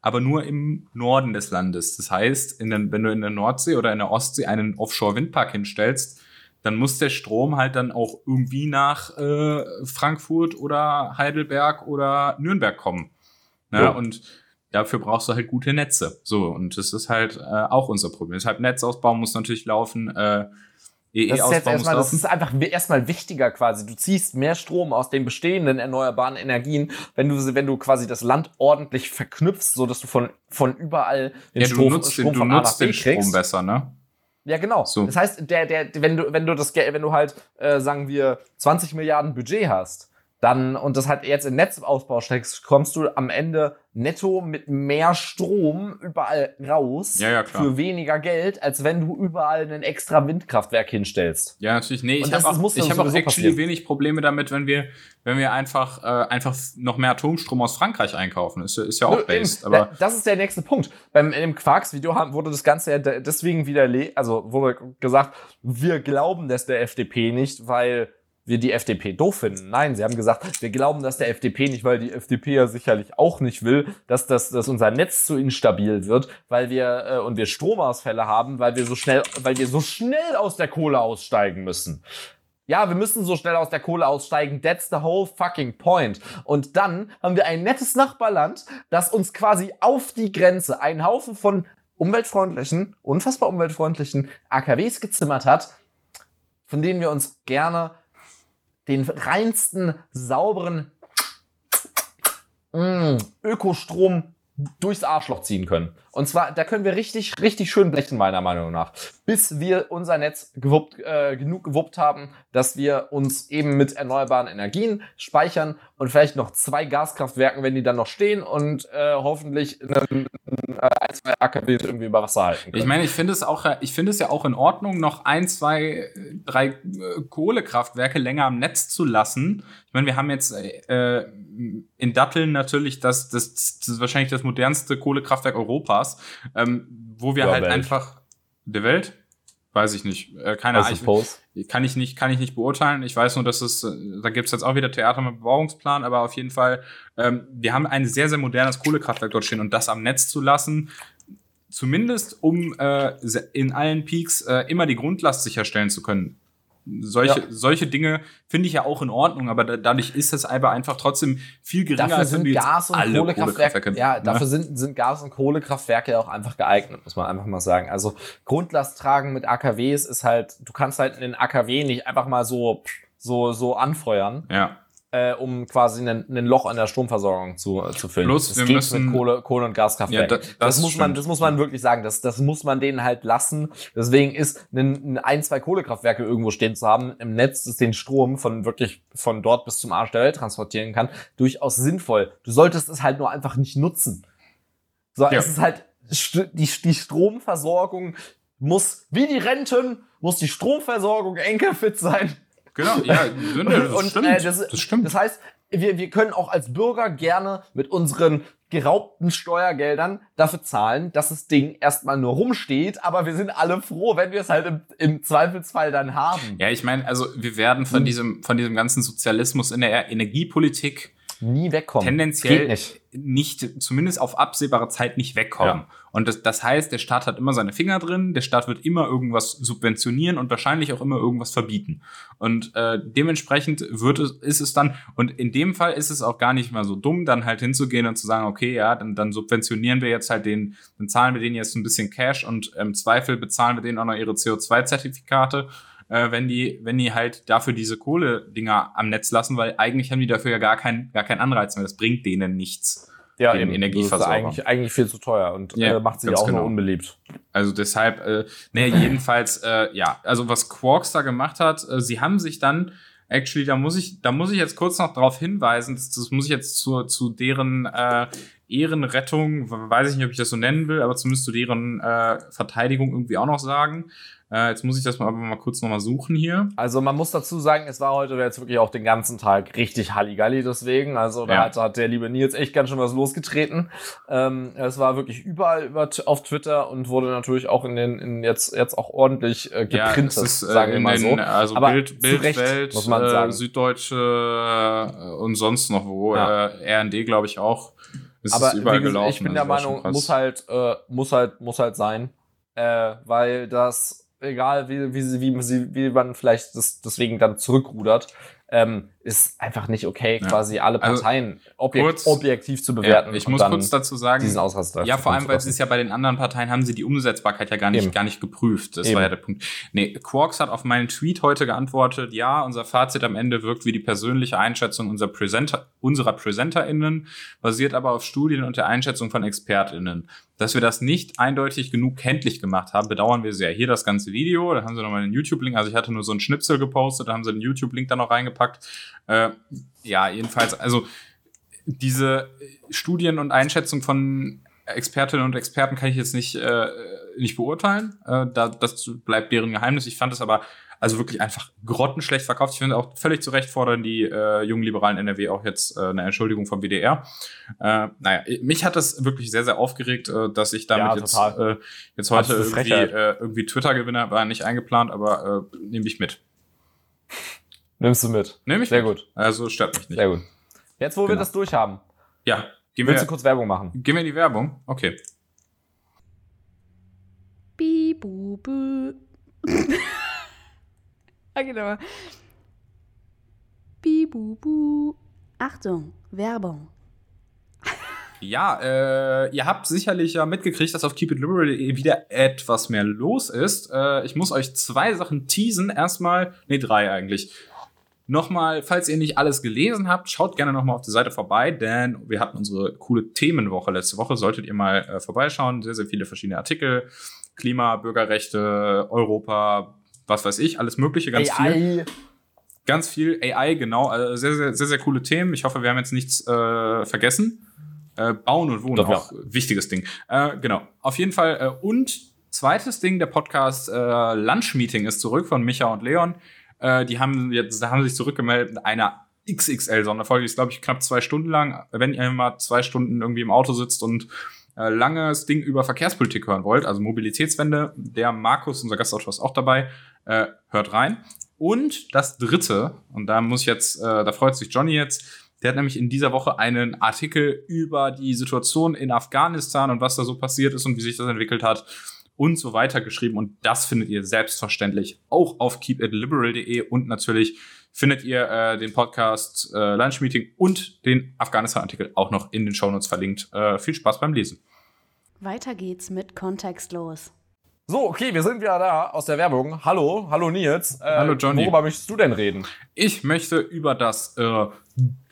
aber nur im Norden des Landes. Das heißt, in den, wenn du in der Nordsee oder in der Ostsee einen Offshore-Windpark hinstellst, dann muss der Strom halt dann auch irgendwie nach äh, Frankfurt oder Heidelberg oder Nürnberg kommen. Ne? Ja. Und dafür brauchst du halt gute Netze. So, und das ist halt äh, auch unser Problem. Deshalb Netzausbau muss natürlich laufen, äh, Das ist jetzt erstmal, das ist einfach erstmal wichtiger quasi. Du ziehst mehr Strom aus den bestehenden erneuerbaren Energien, wenn du, wenn du quasi das Land ordentlich verknüpfst, so dass du von, von überall den Ja, du Strom, nutzt den, Strom du nutzt den Strom besser, ne? Ja, genau. So. Das heißt, der, der, wenn du, wenn du das, Geld- wenn du halt, äh, sagen wir, 20 Milliarden Budget hast, dann, und das halt jetzt in Netzausbau steckst, kommst du am Ende netto mit mehr Strom überall raus Ja, ja, klar. für weniger Geld, als wenn du überall ein extra Windkraftwerk hinstellst. Ja, natürlich. Nee, Und ich habe auch, ich hab auch actually wenig Probleme damit, wenn wir, wenn wir einfach, äh, einfach noch mehr Atomstrom aus Frankreich einkaufen. Ist, ja- ist ja auch Nö, based. eben. Aber Da- das ist der nächste Punkt. Beim in dem Quarks-Video wurde das Ganze ja de- deswegen widerlegt, also wurde gesagt, wir glauben das der FDP nicht, weil wir die FDP doof finden. Nein, sie haben gesagt, wir glauben das der FDP nicht, weil die FDP ja sicherlich auch nicht will, dass, das, dass unser Netz zu instabil wird, weil wir äh, und wir Stromausfälle haben, weil wir so schnell, weil wir so schnell aus der Kohle aussteigen müssen. Ja, wir müssen so schnell aus der Kohle aussteigen. That's the whole fucking point. Und dann haben wir ein nettes Nachbarland, das uns quasi auf die Grenze einen Haufen von umweltfreundlichen, unfassbar umweltfreundlichen AKWs gezimmert hat, von denen wir uns gerne den reinsten, sauberen Ökostrom durchs Arschloch ziehen können. Und zwar, da können wir richtig, richtig schön blechen, meiner Meinung nach. Bis wir unser Netz gewuppt, äh, genug gewuppt haben, dass wir uns eben mit erneuerbaren Energien speichern und vielleicht noch zwei Gaskraftwerken, wenn die dann noch stehen und äh, hoffentlich einen, äh, ein, zwei AKWs irgendwie über Wasser halten können. ich meine, ich finde es auch, ich finde es ja auch in Ordnung, noch ein, zwei, drei äh, Kohlekraftwerke länger am Netz zu lassen. Ich meine, wir haben jetzt äh, in Datteln natürlich das, das, das ist wahrscheinlich das modernste Kohlekraftwerk Europas, ähm, wo wir Der halt Welt. einfach der Welt, weiß ich nicht, äh, keine Ahnung. Kann ich nicht, kann ich nicht beurteilen. Ich weiß nur, dass es, äh, da gibt es jetzt auch wieder Theater mit Bebauungsplan, aber auf jeden Fall, ähm, wir haben ein sehr, sehr modernes Kohlekraftwerk dort stehen und das am Netz zu lassen, zumindest um äh, in allen Peaks äh, immer die Grundlast sicherstellen zu können. Solche, Ja. solche Dinge finde ich ja auch in Ordnung, aber da, dadurch ist es aber einfach trotzdem viel geringer, Dafür als wenn sind jetzt Gas- und alle Kohlekraftwerke, ja, ne? dafür sind, sind Gas- und Kohlekraftwerke auch einfach geeignet, muss man einfach mal sagen. Also Grundlast tragen mit AKWs ist halt, du kannst halt einen AKW nicht einfach mal so, so, so anfeuern, Ja. Äh, um quasi ein, Loch an der Stromversorgung zu, äh, zu füllen. Bloß, das wir geht müssen- mit Kohle, Kohle und Gaskraftwerken. Ja, da- das, das muss man, das muss man wirklich sagen. Das, das muss man denen halt lassen. Deswegen ist ein, ein, zwei Kohlekraftwerke irgendwo stehen zu haben im Netz, das den Strom von wirklich von dort bis zum Arsch der Welt transportieren kann, durchaus sinnvoll. Du solltest es halt nur einfach nicht nutzen. So, Ja. es ist halt die, die Stromversorgung muss wie die Renten muss die Stromversorgung enkelfit sein. Genau, ja, das Und, stimmt. äh, das, das stimmt. Das heißt, wir, wir können auch als Bürger gerne mit unseren geraubten Steuergeldern dafür zahlen, dass das Ding erstmal nur rumsteht, aber wir sind alle froh, wenn wir es halt im, im Zweifelsfall dann haben. Ja, ich meine, also wir werden von Hm. diesem, von diesem ganzen Sozialismus in der Energiepolitik Nie wegkommen. tendenziell nicht. nicht, zumindest auf absehbare Zeit nicht wegkommen. Ja. Und das, das heißt, der Staat hat immer seine Finger drin, der Staat wird immer irgendwas subventionieren und wahrscheinlich auch immer irgendwas verbieten. Und äh, dementsprechend wird es, ist es dann, und in dem Fall ist es auch gar nicht mal so dumm, dann halt hinzugehen und zu sagen, okay, ja, dann, dann subventionieren wir jetzt halt den, dann zahlen wir denen jetzt ein bisschen Cash und im Zweifel bezahlen wir denen auch noch ihre CO2-Zertifikate äh, wenn die, wenn die halt dafür diese Kohle-Dinger am Netz lassen, weil eigentlich haben die dafür ja gar keinen, gar keinen Anreiz mehr. Das bringt denen nichts. Ja, den eben. Energieversorger. Das ist eigentlich, eigentlich viel zu teuer und Ja, äh, macht sich auch genau. nur unbeliebt. Also deshalb, äh, ne, jedenfalls, äh, ja, also was Quarks da gemacht hat, äh, sie haben sich dann, actually, da muss ich, da muss ich jetzt kurz noch darauf hinweisen, das, das muss ich jetzt zu, zu deren äh, Ehrenrettung, weiß ich nicht, ob ich das so nennen will, aber zumindest zu deren äh, Verteidigung irgendwie auch noch sagen. Äh, jetzt muss ich das mal aber mal kurz nochmal suchen hier. Also man muss dazu sagen, es war heute jetzt wirklich auch den ganzen Tag richtig Halligalli deswegen. Also da Ja. hat, hat der liebe Nils echt ganz schön was losgetreten. Ähm, es war wirklich überall über, auf Twitter und wurde natürlich auch in den in jetzt jetzt auch ordentlich äh, geprintet, ja, ist, äh, sagen wir mal den, so. Also Aber Bild, zu Bild Recht, muss man äh, sagen. Süddeutsche äh, und sonst noch wo, Ja. RND glaube ich auch. Ist Aber gesagt, ich bin also der schon Meinung, muss halt, äh, muss halt, muss halt sein, äh, weil das, egal wie, wie, wie, wie man vielleicht das, deswegen dann zurückrudert, ähm, ist einfach nicht okay, Ja. quasi alle Also, Parteien objek kurz- objektiv zu bewerten. Ja, ich muss dann kurz dazu sagen, diesen Ausraster. ja, vor allem, weil es ist ja bei den anderen Parteien haben sie die Umsetzbarkeit ja gar nicht, Eben. gar nicht geprüft. Das Eben. war ja der Punkt. Nee, Quarks hat auf meinen Tweet heute geantwortet, ja, unser Fazit am Ende wirkt wie die persönliche Einschätzung unserer, Presenter, unserer PräsenterInnen, basiert aber auf Studien und der Einschätzung von ExpertInnen. Dass wir das nicht eindeutig genug kenntlich gemacht haben, bedauern wir sehr. Hier das ganze Video, da haben sie nochmal einen YouTube-Link, also ich hatte nur so einen Schnipsel gepostet, da haben sie einen YouTube-Link da noch reingepackt. Äh, ja, jedenfalls, also diese Studien und Einschätzung von Expertinnen und Experten kann ich jetzt nicht, äh, nicht beurteilen. Äh, da, das bleibt deren Geheimnis. Ich fand es aber also wirklich einfach grottenschlecht verkauft. Ich finde auch völlig zu Recht fordern die äh, jungen liberalen NRW auch jetzt äh, eine Entschuldigung vom WDR. Äh, naja, mich hat das wirklich sehr, sehr aufgeregt, äh, dass ich damit ja, jetzt, äh, jetzt heute irgendwie, äh, irgendwie Twitter-Gewinner war nicht eingeplant, aber äh, nehme ich mit. Nimmst du mit? Nehme ich Sehr mit. gut. Also stört mich nicht. Sehr gut. Jetzt, wo genau. wir das durchhaben. Ja. Gehen Willst wir, du kurz Werbung machen? Gehen wir in die Werbung? Okay. Bibu. okay, nochmal. Bibubu. Achtung, Werbung. Ja, äh, ihr habt sicherlich ja mitgekriegt, dass auf Keep It Liberal wieder etwas mehr los ist. Äh, ich muss euch zwei Sachen teasen. Erstmal, nee, drei eigentlich. Nochmal, falls ihr nicht alles gelesen habt, schaut gerne nochmal auf der Seite vorbei, denn wir hatten unsere coole Themenwoche letzte Woche. Solltet ihr mal äh, vorbeischauen. Sehr, sehr viele verschiedene Artikel. Klima, Bürgerrechte, Europa, was weiß ich, alles Mögliche, ganz AI. viel. Ganz viel AI, genau. Also sehr, sehr, sehr, sehr coole Themen. Ich hoffe, wir haben jetzt nichts äh, vergessen. Äh, Bauen und Wohnen, Doch, auch ja. wichtiges Ding. Äh, genau. Auf jeden Fall. Äh, und zweites Ding, der Podcast äh, Lunch Meeting ist zurück von Micha und Leon. Äh, die haben jetzt, da haben sich zurückgemeldet mit einer XXL-Sonderfolge. Die ist, glaube ich, knapp zwei Stunden lang. Wenn ihr mal zwei Stunden irgendwie im Auto sitzt und äh, langes Ding über Verkehrspolitik hören wollt, also Mobilitätswende, der Markus, unser Gastautor, ist auch dabei. Äh, hört rein. Und das dritte, und da muss ich jetzt, äh, da freut sich Johnny jetzt, der hat nämlich in dieser Woche einen Artikel über die Situation in Afghanistan und was da so passiert ist und wie sich das entwickelt hat und so weiter geschrieben. Und das findet ihr selbstverständlich auch auf keepitliberal.de und natürlich findet ihr äh, den Podcast äh, Lunch Meeting und den Afghanistan-Artikel auch noch in den Shownotes verlinkt. Äh, viel Spaß beim Lesen. Weiter geht's mit Kontextlos. So, okay, wir sind wieder da aus der Werbung. Hallo, hallo Nils. Äh, hallo Johnny. Worüber möchtest du denn reden? Ich möchte über das äh,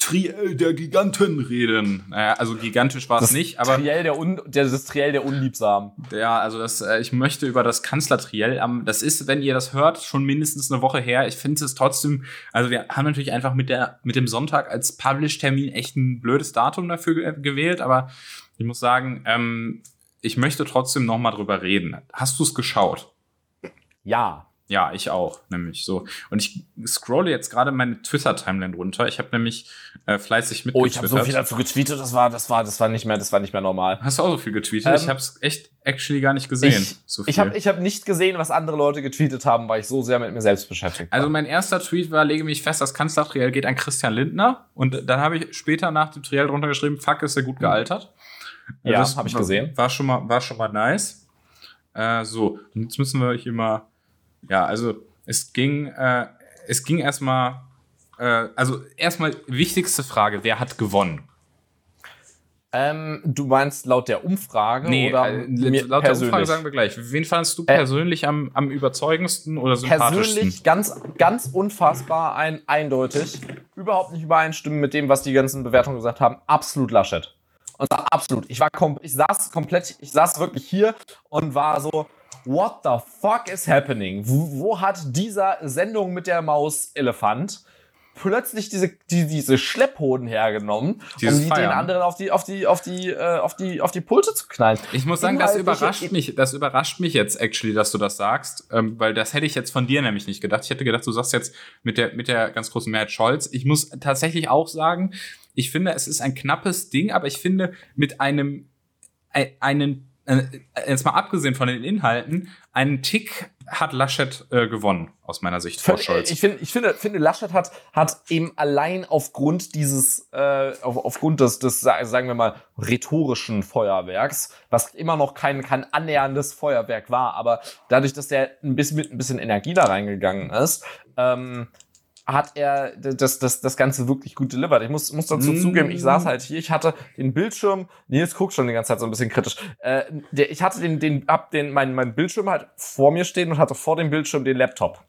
Triell der Giganten reden. Naja, also gigantisch war es nicht, aber. Triell der Un der, das Triell der Unliebsamen. Ja, also das, äh, ich möchte über das Kanzlertriell. Ähm, das ist, wenn ihr das hört, schon mindestens eine Woche her. Ich finde es trotzdem, also wir haben natürlich einfach mit, der, mit dem Sonntag als Publish-Termin echt ein blödes Datum dafür gewählt, aber ich muss sagen, ähm, ich möchte trotzdem noch mal drüber reden. Hast du es geschaut? Ja. Ja, ich auch, nämlich so. Und ich scrolle jetzt gerade meine Twitter-Timeline runter. Ich habe nämlich äh, fleißig mitgetwittert. Oh, ich habe so viel dazu getweetet, das war, das war, das war nicht mehr, das war nicht mehr normal. Hast du auch so viel getweetet? Ähm, ich habe es echt actually gar nicht gesehen. Ich, so ich habe ich hab nicht gesehen, was andere Leute getweetet haben, weil ich so sehr mit mir selbst beschäftigt war. Also mein erster Tweet war, lege mich fest, das Kanzlertriell geht an Christian Lindner. Und dann habe ich später nach dem Triell drunter geschrieben, fuck, ist er gut gealtert. Ja, habe ich gesehen. War schon mal, war schon mal nice. Äh, so, und jetzt müssen wir hier mal. Ja, also es ging, äh, es ging erstmal, äh, also erstmal wichtigste Frage: Wer hat gewonnen? Ähm, du meinst laut der Umfrage nee, oder äh, laut persönlich? der Umfrage sagen wir gleich. Wen fandest du äh, persönlich äh, am, am überzeugendsten oder sympathischsten? Persönlich ganz, ganz unfassbar ein, eindeutig. Überhaupt nicht übereinstimmen mit dem, was die ganzen Bewertungen gesagt haben. Absolut Laschet. Und zwar absolut. Ich war ich saß komplett, ich saß wirklich hier und war so, what the fuck is happening? Wo, wo hat dieser Sendung mit der Maus Elefant plötzlich diese, die, diese Schlepphoden hergenommen, Dieses um die Feiern. den anderen auf die, auf die, auf die, äh, auf die, auf die Pulte zu knallen. Ich muss sagen, das überrascht mich, das überrascht mich jetzt actually, dass du das sagst, ähm, weil das hätte ich jetzt von dir nämlich nicht gedacht. Ich hätte gedacht, du sagst jetzt mit der, mit der ganz großen Mehrheit Scholz. Ich muss tatsächlich auch sagen, ich finde, es ist ein knappes Ding, aber ich finde, mit einem, einen, äh, jetzt mal abgesehen von den Inhalten, einen Tick hat Laschet äh, gewonnen, aus meiner Sicht, vor Scholz. Ich, finde, ich finde, finde, Laschet hat, hat eben allein aufgrund dieses, äh, auf, aufgrund des, des, sagen wir mal, rhetorischen Feuerwerks, was immer noch kein, kein annäherndes Feuerwerk war, aber dadurch, dass der ein bisschen mit ein bisschen Energie da reingegangen ist, ähm, hat er das, das, das Ganze wirklich gut delivered. Ich muss, muss dazu mm. zugeben, ich saß halt hier, ich hatte den Bildschirm, Nils guckt schon die ganze Zeit so ein bisschen kritisch. Äh, der, ich hatte den, den, hab den, mein, mein Bildschirm halt vor mir stehen und hatte vor dem Bildschirm den Laptop.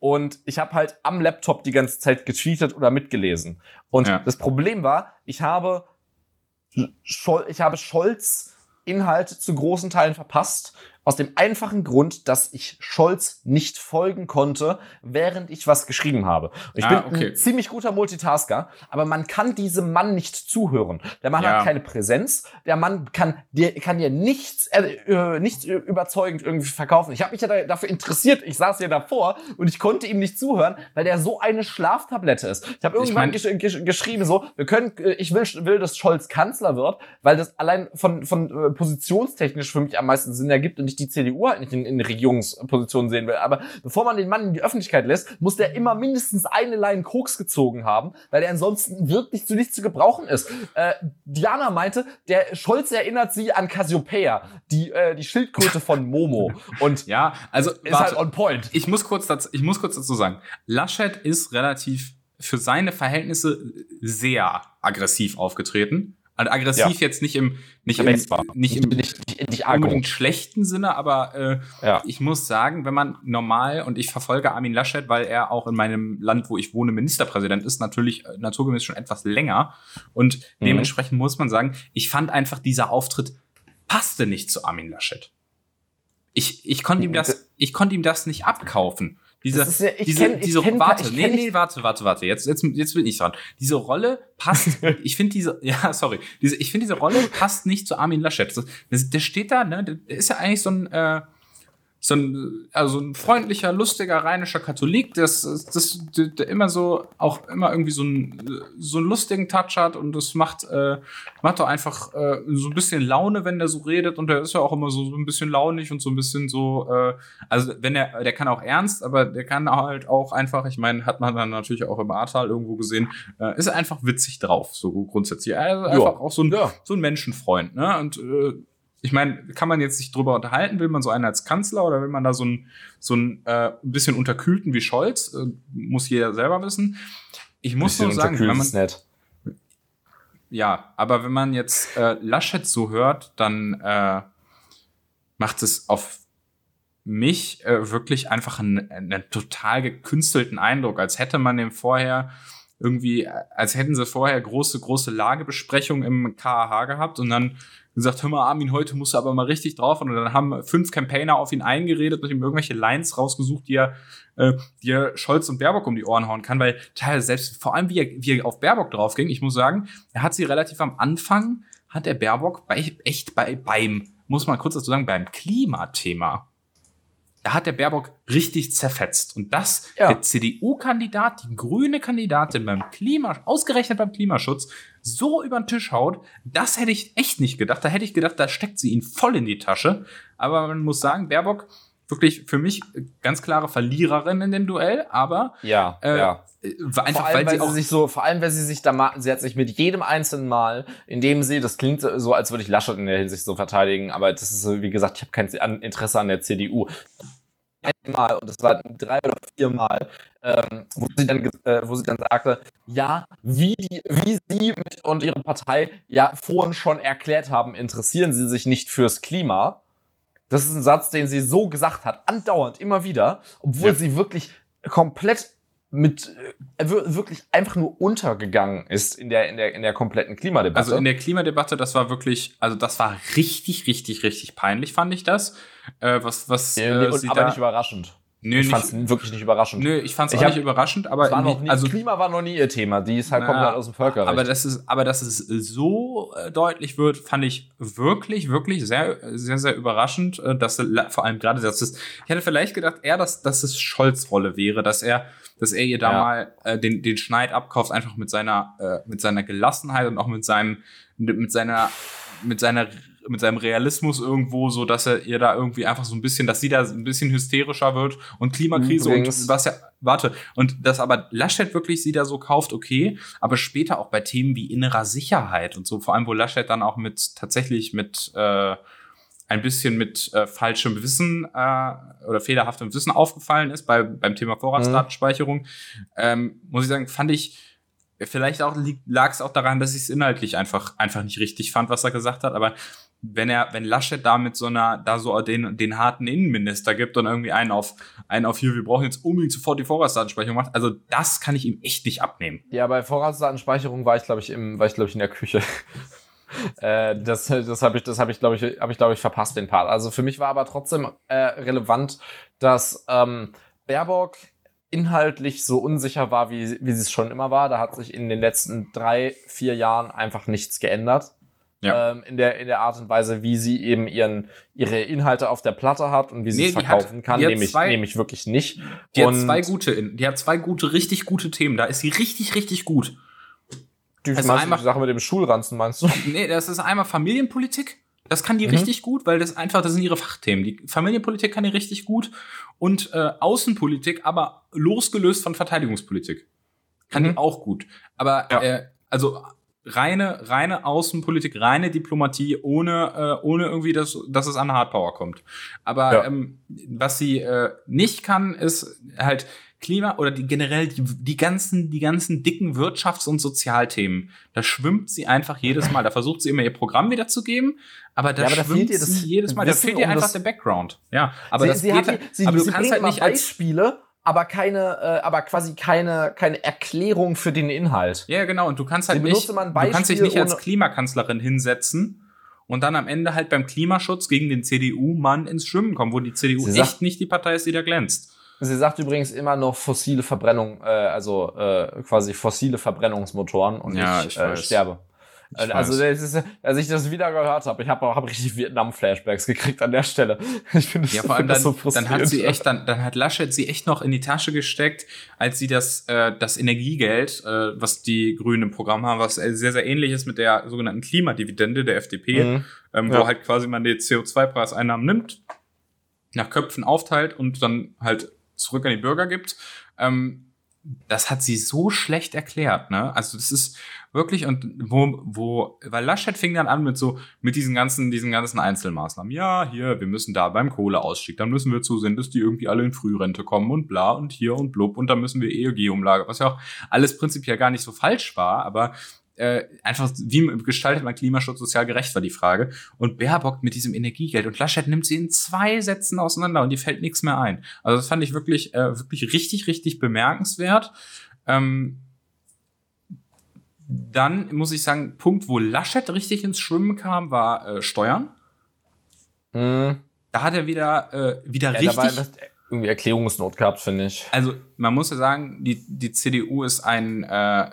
Und ich habe halt am Laptop die ganze Zeit getweetet oder mitgelesen. Und ja. das Problem war, ich habe, Schol ich habe Scholz Inhalte zu großen Teilen verpasst Aus dem einfachen Grund, dass ich Scholz nicht folgen konnte, während ich was geschrieben habe. Ich Ah, bin okay. ein ziemlich guter Multitasker, aber man kann diesem Mann nicht zuhören. Der Mann Ja. hat keine Präsenz. Der Mann kann dir, kann dir nichts, äh, äh, nichts überzeugend irgendwie verkaufen. Ich habe mich ja da, dafür interessiert. Ich saß ja davor und ich konnte ihm nicht zuhören, weil der so eine Schlaftablette ist. Ich habe irgendwann mein- gesch gesch geschrieben so, wir können, äh, ich will, will, dass Scholz Kanzler wird, weil das allein von, von äh, positionstechnisch für mich am meisten Sinn ergibt und ich die CDU halt nicht in, in Regierungspositionen sehen will. Aber bevor man den Mann in die Öffentlichkeit lässt, muss der immer mindestens eine Line Koks gezogen haben, weil er ansonsten wirklich zu nichts zu gebrauchen ist. Äh, Diana meinte, der Scholz erinnert sie an Cassiopeia, die, äh, die Schildkröte von Momo. Und Ja, also ist warte, halt on point. ich muss kurz dazu, ich muss kurz dazu sagen, Laschet ist relativ für seine Verhältnisse sehr aggressiv aufgetreten. Also aggressiv jetzt nicht im nicht im, nicht im nicht, aggro. unbedingt schlechten Sinne, aber äh, Ja. ich muss sagen, wenn man normal und ich verfolge Armin Laschet, weil er auch in meinem Land, wo ich wohne, Ministerpräsident ist, natürlich äh, naturgemäß schon etwas länger und Mhm. dementsprechend muss man sagen, ich fand einfach dieser Auftritt passte nicht zu Armin Laschet. Ich, ich konnte ihm das, ich konnte ihm das nicht abkaufen. Diese, Das ist ich diese, kenn- diese, kenn- warte, nee, nee, warte, warte, warte, jetzt, jetzt, jetzt bin ich dran. Diese Rolle passt, ich finde diese, ja, sorry, diese, ich finde diese Rolle passt nicht zu Armin Laschet. Das, der steht da, ne, der ist ja eigentlich so ein, äh, so ein, also ein freundlicher, lustiger, rheinischer Katholik, das, das, der, der immer so, auch immer irgendwie so einen, so einen lustigen Touch hat und das macht, äh, macht doch einfach äh, so ein bisschen Laune, wenn der so redet und der ist ja auch immer so, so ein bisschen launig und so ein bisschen so, äh, also wenn er, der kann auch ernst, aber der kann halt auch einfach, ich meine, hat man dann natürlich auch im Ahrtal irgendwo gesehen, äh, ist einfach witzig drauf, so grundsätzlich. Also einfach auch so ein, Ja. so ein Menschenfreund, ne? Und äh, ich meine, kann man jetzt sich drüber unterhalten, will man so einen als Kanzler oder will man da so einen so einen äh, ein bisschen unterkühlten wie Scholz? Äh, muss jeder selber wissen. Ich muss nur sagen, wenn man, ist nett. ja, aber wenn man jetzt äh, Laschet so hört, dann äh, macht es auf mich äh, wirklich einfach einen, einen total gekünstelten Eindruck, als hätte man dem vorher irgendwie, äh, als hätten sie vorher große, große Lagebesprechungen im KAH gehabt und dann gesagt, hör mal, Armin, heute musst du aber mal richtig drauf. Und dann haben fünf Campaigner auf ihn eingeredet und ihm irgendwelche Lines rausgesucht, die er, äh, die er Scholz und Baerbock um die Ohren hauen kann, weil teilweise selbst, vor allem wie er, wie er auf Baerbock drauf ging, ich muss sagen, er hat sie relativ am Anfang, hat er Baerbock bei, echt bei, beim, muss man kurz dazu sagen, beim Klimathema da hat der Baerbock richtig zerfetzt. Und das, Ja. der CDU-Kandidat, die grüne Kandidatin beim Klima, ausgerechnet beim Klimaschutz, so über den Tisch haut, das hätte ich echt nicht gedacht. Da hätte ich gedacht, da steckt sie ihn voll in die Tasche. Aber man muss sagen, Baerbock, wirklich für mich ganz klare Verliererin in dem Duell, aber Ja, äh, ja. äh, einfach, vor allem, weil sie sie auch sich so, vor allem, weil sie sich da sie hat sich mit jedem einzelnen Mal, indem sie, das klingt so, als würde ich Laschet in der Hinsicht so verteidigen, aber das ist so, wie gesagt, ich habe kein Interesse an der CDU. Einmal, und das war drei oder vier Mal, ähm, wo, sie dann, äh, wo sie dann sagte, ja, wie, die, wie sie mit und ihre Partei ja vorhin schon erklärt haben, interessieren sie sich nicht fürs Klima. Das ist ein Satz, den sie so gesagt hat, andauernd, immer wieder, obwohl Ja. sie wirklich komplett mit äh, wir- wirklich einfach nur untergegangen ist in der in der in der kompletten Klimadebatte. Also in der Klimadebatte, das war wirklich, also das war richtig, richtig, richtig peinlich, fand ich das. Äh, was, was, Äh, äh, und, aber da, nicht überraschend. Nö, ich fand es wirklich nicht überraschend. nö, ich fand es nicht überraschend, aber Es war noch nie, also Klima war noch nie ihr Thema. Die ist halt Na, komplett aus dem Völkerrecht. Aber das ist, aber dass es so äh, deutlich wird, fand ich wirklich, wirklich sehr, sehr, sehr überraschend, äh, dass vor allem gerade, dass es, ich hätte vielleicht gedacht, eher, dass, dass es Scholz Rolle wäre, dass er, dass er ihr da Ja. mal äh, den, den Schneid abkauft, einfach mit seiner, äh, mit seiner Gelassenheit und auch mit seinem, mit seiner, mit seiner mit seinem Realismus irgendwo, so dass er ihr da irgendwie einfach so ein bisschen, dass sie da ein bisschen hysterischer wird und Klimakrise Übrigens- und was ja, warte, und dass aber Laschet wirklich sie da so kauft, okay, aber später auch bei Themen wie innerer Sicherheit und so, vor allem wo Laschet dann auch mit tatsächlich mit äh, ein bisschen mit äh, falschem Wissen äh, oder fehlerhaftem Wissen aufgefallen ist bei, beim Thema Vorratsdatenspeicherung, ähm, muss ich sagen, fand ich vielleicht auch lag es auch daran, dass ich es inhaltlich einfach einfach nicht richtig fand, was er gesagt hat, aber wenn er, wenn Laschet da mit so einer, da so den, den harten Innenminister gibt und irgendwie einen auf, einen auf hier, wir brauchen jetzt unbedingt sofort die Vorratsdatenspeicherung macht, also das kann ich ihm echt nicht abnehmen. ja, bei Vorratsdatenspeicherung war ich, glaube ich, im, war ich, glaube ich, in der Küche. Äh, das das habe ich, das habe ich, glaube ich, habe ich, glaube ich, verpasst den Part. Also für mich war aber trotzdem äh, relevant, dass ähm, Baerbock inhaltlich so unsicher war, wie, wie sie es schon immer war. Da hat sich in den letzten drei, vier Jahren einfach nichts geändert. Ja. Ähm, in, der, in der Art und Weise, wie sie eben ihren, ihre Inhalte auf der Platte hat und wie sie Nee, es verkaufen hat- kann, hat nämlich, zwei- nämlich wirklich nicht. Die und hat zwei gute, die hat zwei gute, richtig gute Themen. Da ist sie richtig, richtig gut. die, also meinst einfach- die Sache mit dem Schulranzen, meinst du? Nee, das ist einmal Familienpolitik. Das kann die Mhm. richtig gut, weil das einfach, das sind ihre Fachthemen. Die Familienpolitik kann die richtig gut und äh, Außenpolitik, aber losgelöst von Verteidigungspolitik. Kann Mhm. die auch gut. Aber Ja. äh, also reine, reine Außenpolitik, reine Diplomatie, ohne, äh, ohne irgendwie, dass, dass es an Hardpower kommt. Aber Ja. ähm, was sie äh, nicht kann, ist halt Klima oder die generell die, die ganzen, die ganzen dicken Wirtschafts- und Sozialthemen. Da schwimmt sie einfach jedes Mal. Da versucht sie immer ihr Programm wiederzugeben, aber da Ja, aber da schwimmt fehlt ihr das sie jedes Mal. Da Wissen fehlt ihr um einfach der Background. Ja, aber sie, das sie geht hat, halt, sie, aber du sie kannst halt nicht als Beispiele, aber keine, äh, aber quasi keine, keine Erklärung für den Inhalt. Ja, genau. Und du kannst halt nicht, du kannst dich nicht als Klimakanzlerin hinsetzen und dann am Ende halt beim Klimaschutz gegen den CDU-Mann ins Schwimmen kommen, wo die CDU Sie echt sagt- nicht die Partei ist, die da glänzt. Sie sagt übrigens immer noch fossile Verbrennung, äh, also äh, quasi fossile Verbrennungsmotoren und Ja, ich, ich äh, sterbe. Ich Äh, also ist, als ich das wieder gehört habe, ich habe hab richtig Vietnam-Flashbacks gekriegt an der Stelle. Ich finde Ja, vor allem dann, so dann hat sie frustrierend. echt, dann, dann hat Laschet sie echt noch in die Tasche gesteckt, als sie das, äh, das Energiegeld, äh, was die Grünen im Programm haben, was sehr, sehr ähnlich ist mit der sogenannten Klimadividende der FDP, Mhm. ähm, Ja. wo halt quasi man die CO2-Preiseinnahmen nimmt, nach Köpfen aufteilt und dann halt zurück an die Bürger gibt. Ähm, das hat sie so schlecht erklärt, ne? Also das ist wirklich und wo wo weil Laschet fing dann an mit so mit diesen ganzen diesen ganzen Einzelmaßnahmen. Ja, hier wir müssen da beim Kohleausstieg, dann müssen wir zusehen, dass die irgendwie alle in Frührente kommen und bla und hier und blub und dann müssen wir EEG-Umlage, was ja auch alles prinzipiell gar nicht so falsch war, aber äh, einfach, wie gestaltet man Klimaschutz sozial gerecht, war die Frage. Und Baerbock mit diesem Energiegeld und Laschet nimmt sie in zwei Sätzen auseinander und die fällt nichts mehr ein. Also das fand ich wirklich, äh, wirklich richtig, richtig bemerkenswert. Ähm, dann muss ich sagen, Punkt, wo Laschet richtig ins Schwimmen kam, war äh, Steuern. Mhm. Da hat er wieder, äh, wieder Ja, richtig. dabei irgendwie Erklärungsnot gehabt, finde ich. Also man muss ja sagen, die, die CDU ist ein, äh,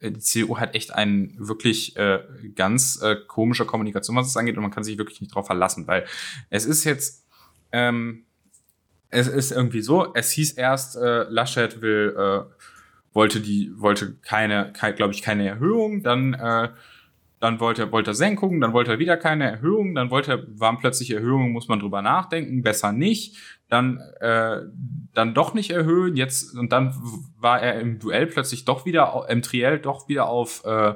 die CDU hat echt ein wirklich äh, ganz äh, komische Kommunikation, was es angeht, und man kann sich wirklich nicht drauf verlassen, weil es ist jetzt, ähm, es ist irgendwie so, es hieß erst, äh, Laschet will, äh, wollte die, wollte keine, kein, glaube ich, keine Erhöhung, dann äh, dann wollte er, wollte Senkung, dann wollte er wieder keine Erhöhung, dann wollte er, waren plötzlich Erhöhungen, muss man drüber nachdenken, besser nicht, dann, äh, dann doch nicht erhöhen, jetzt, und dann war er im Duell plötzlich doch wieder, im Triell doch wieder auf äh,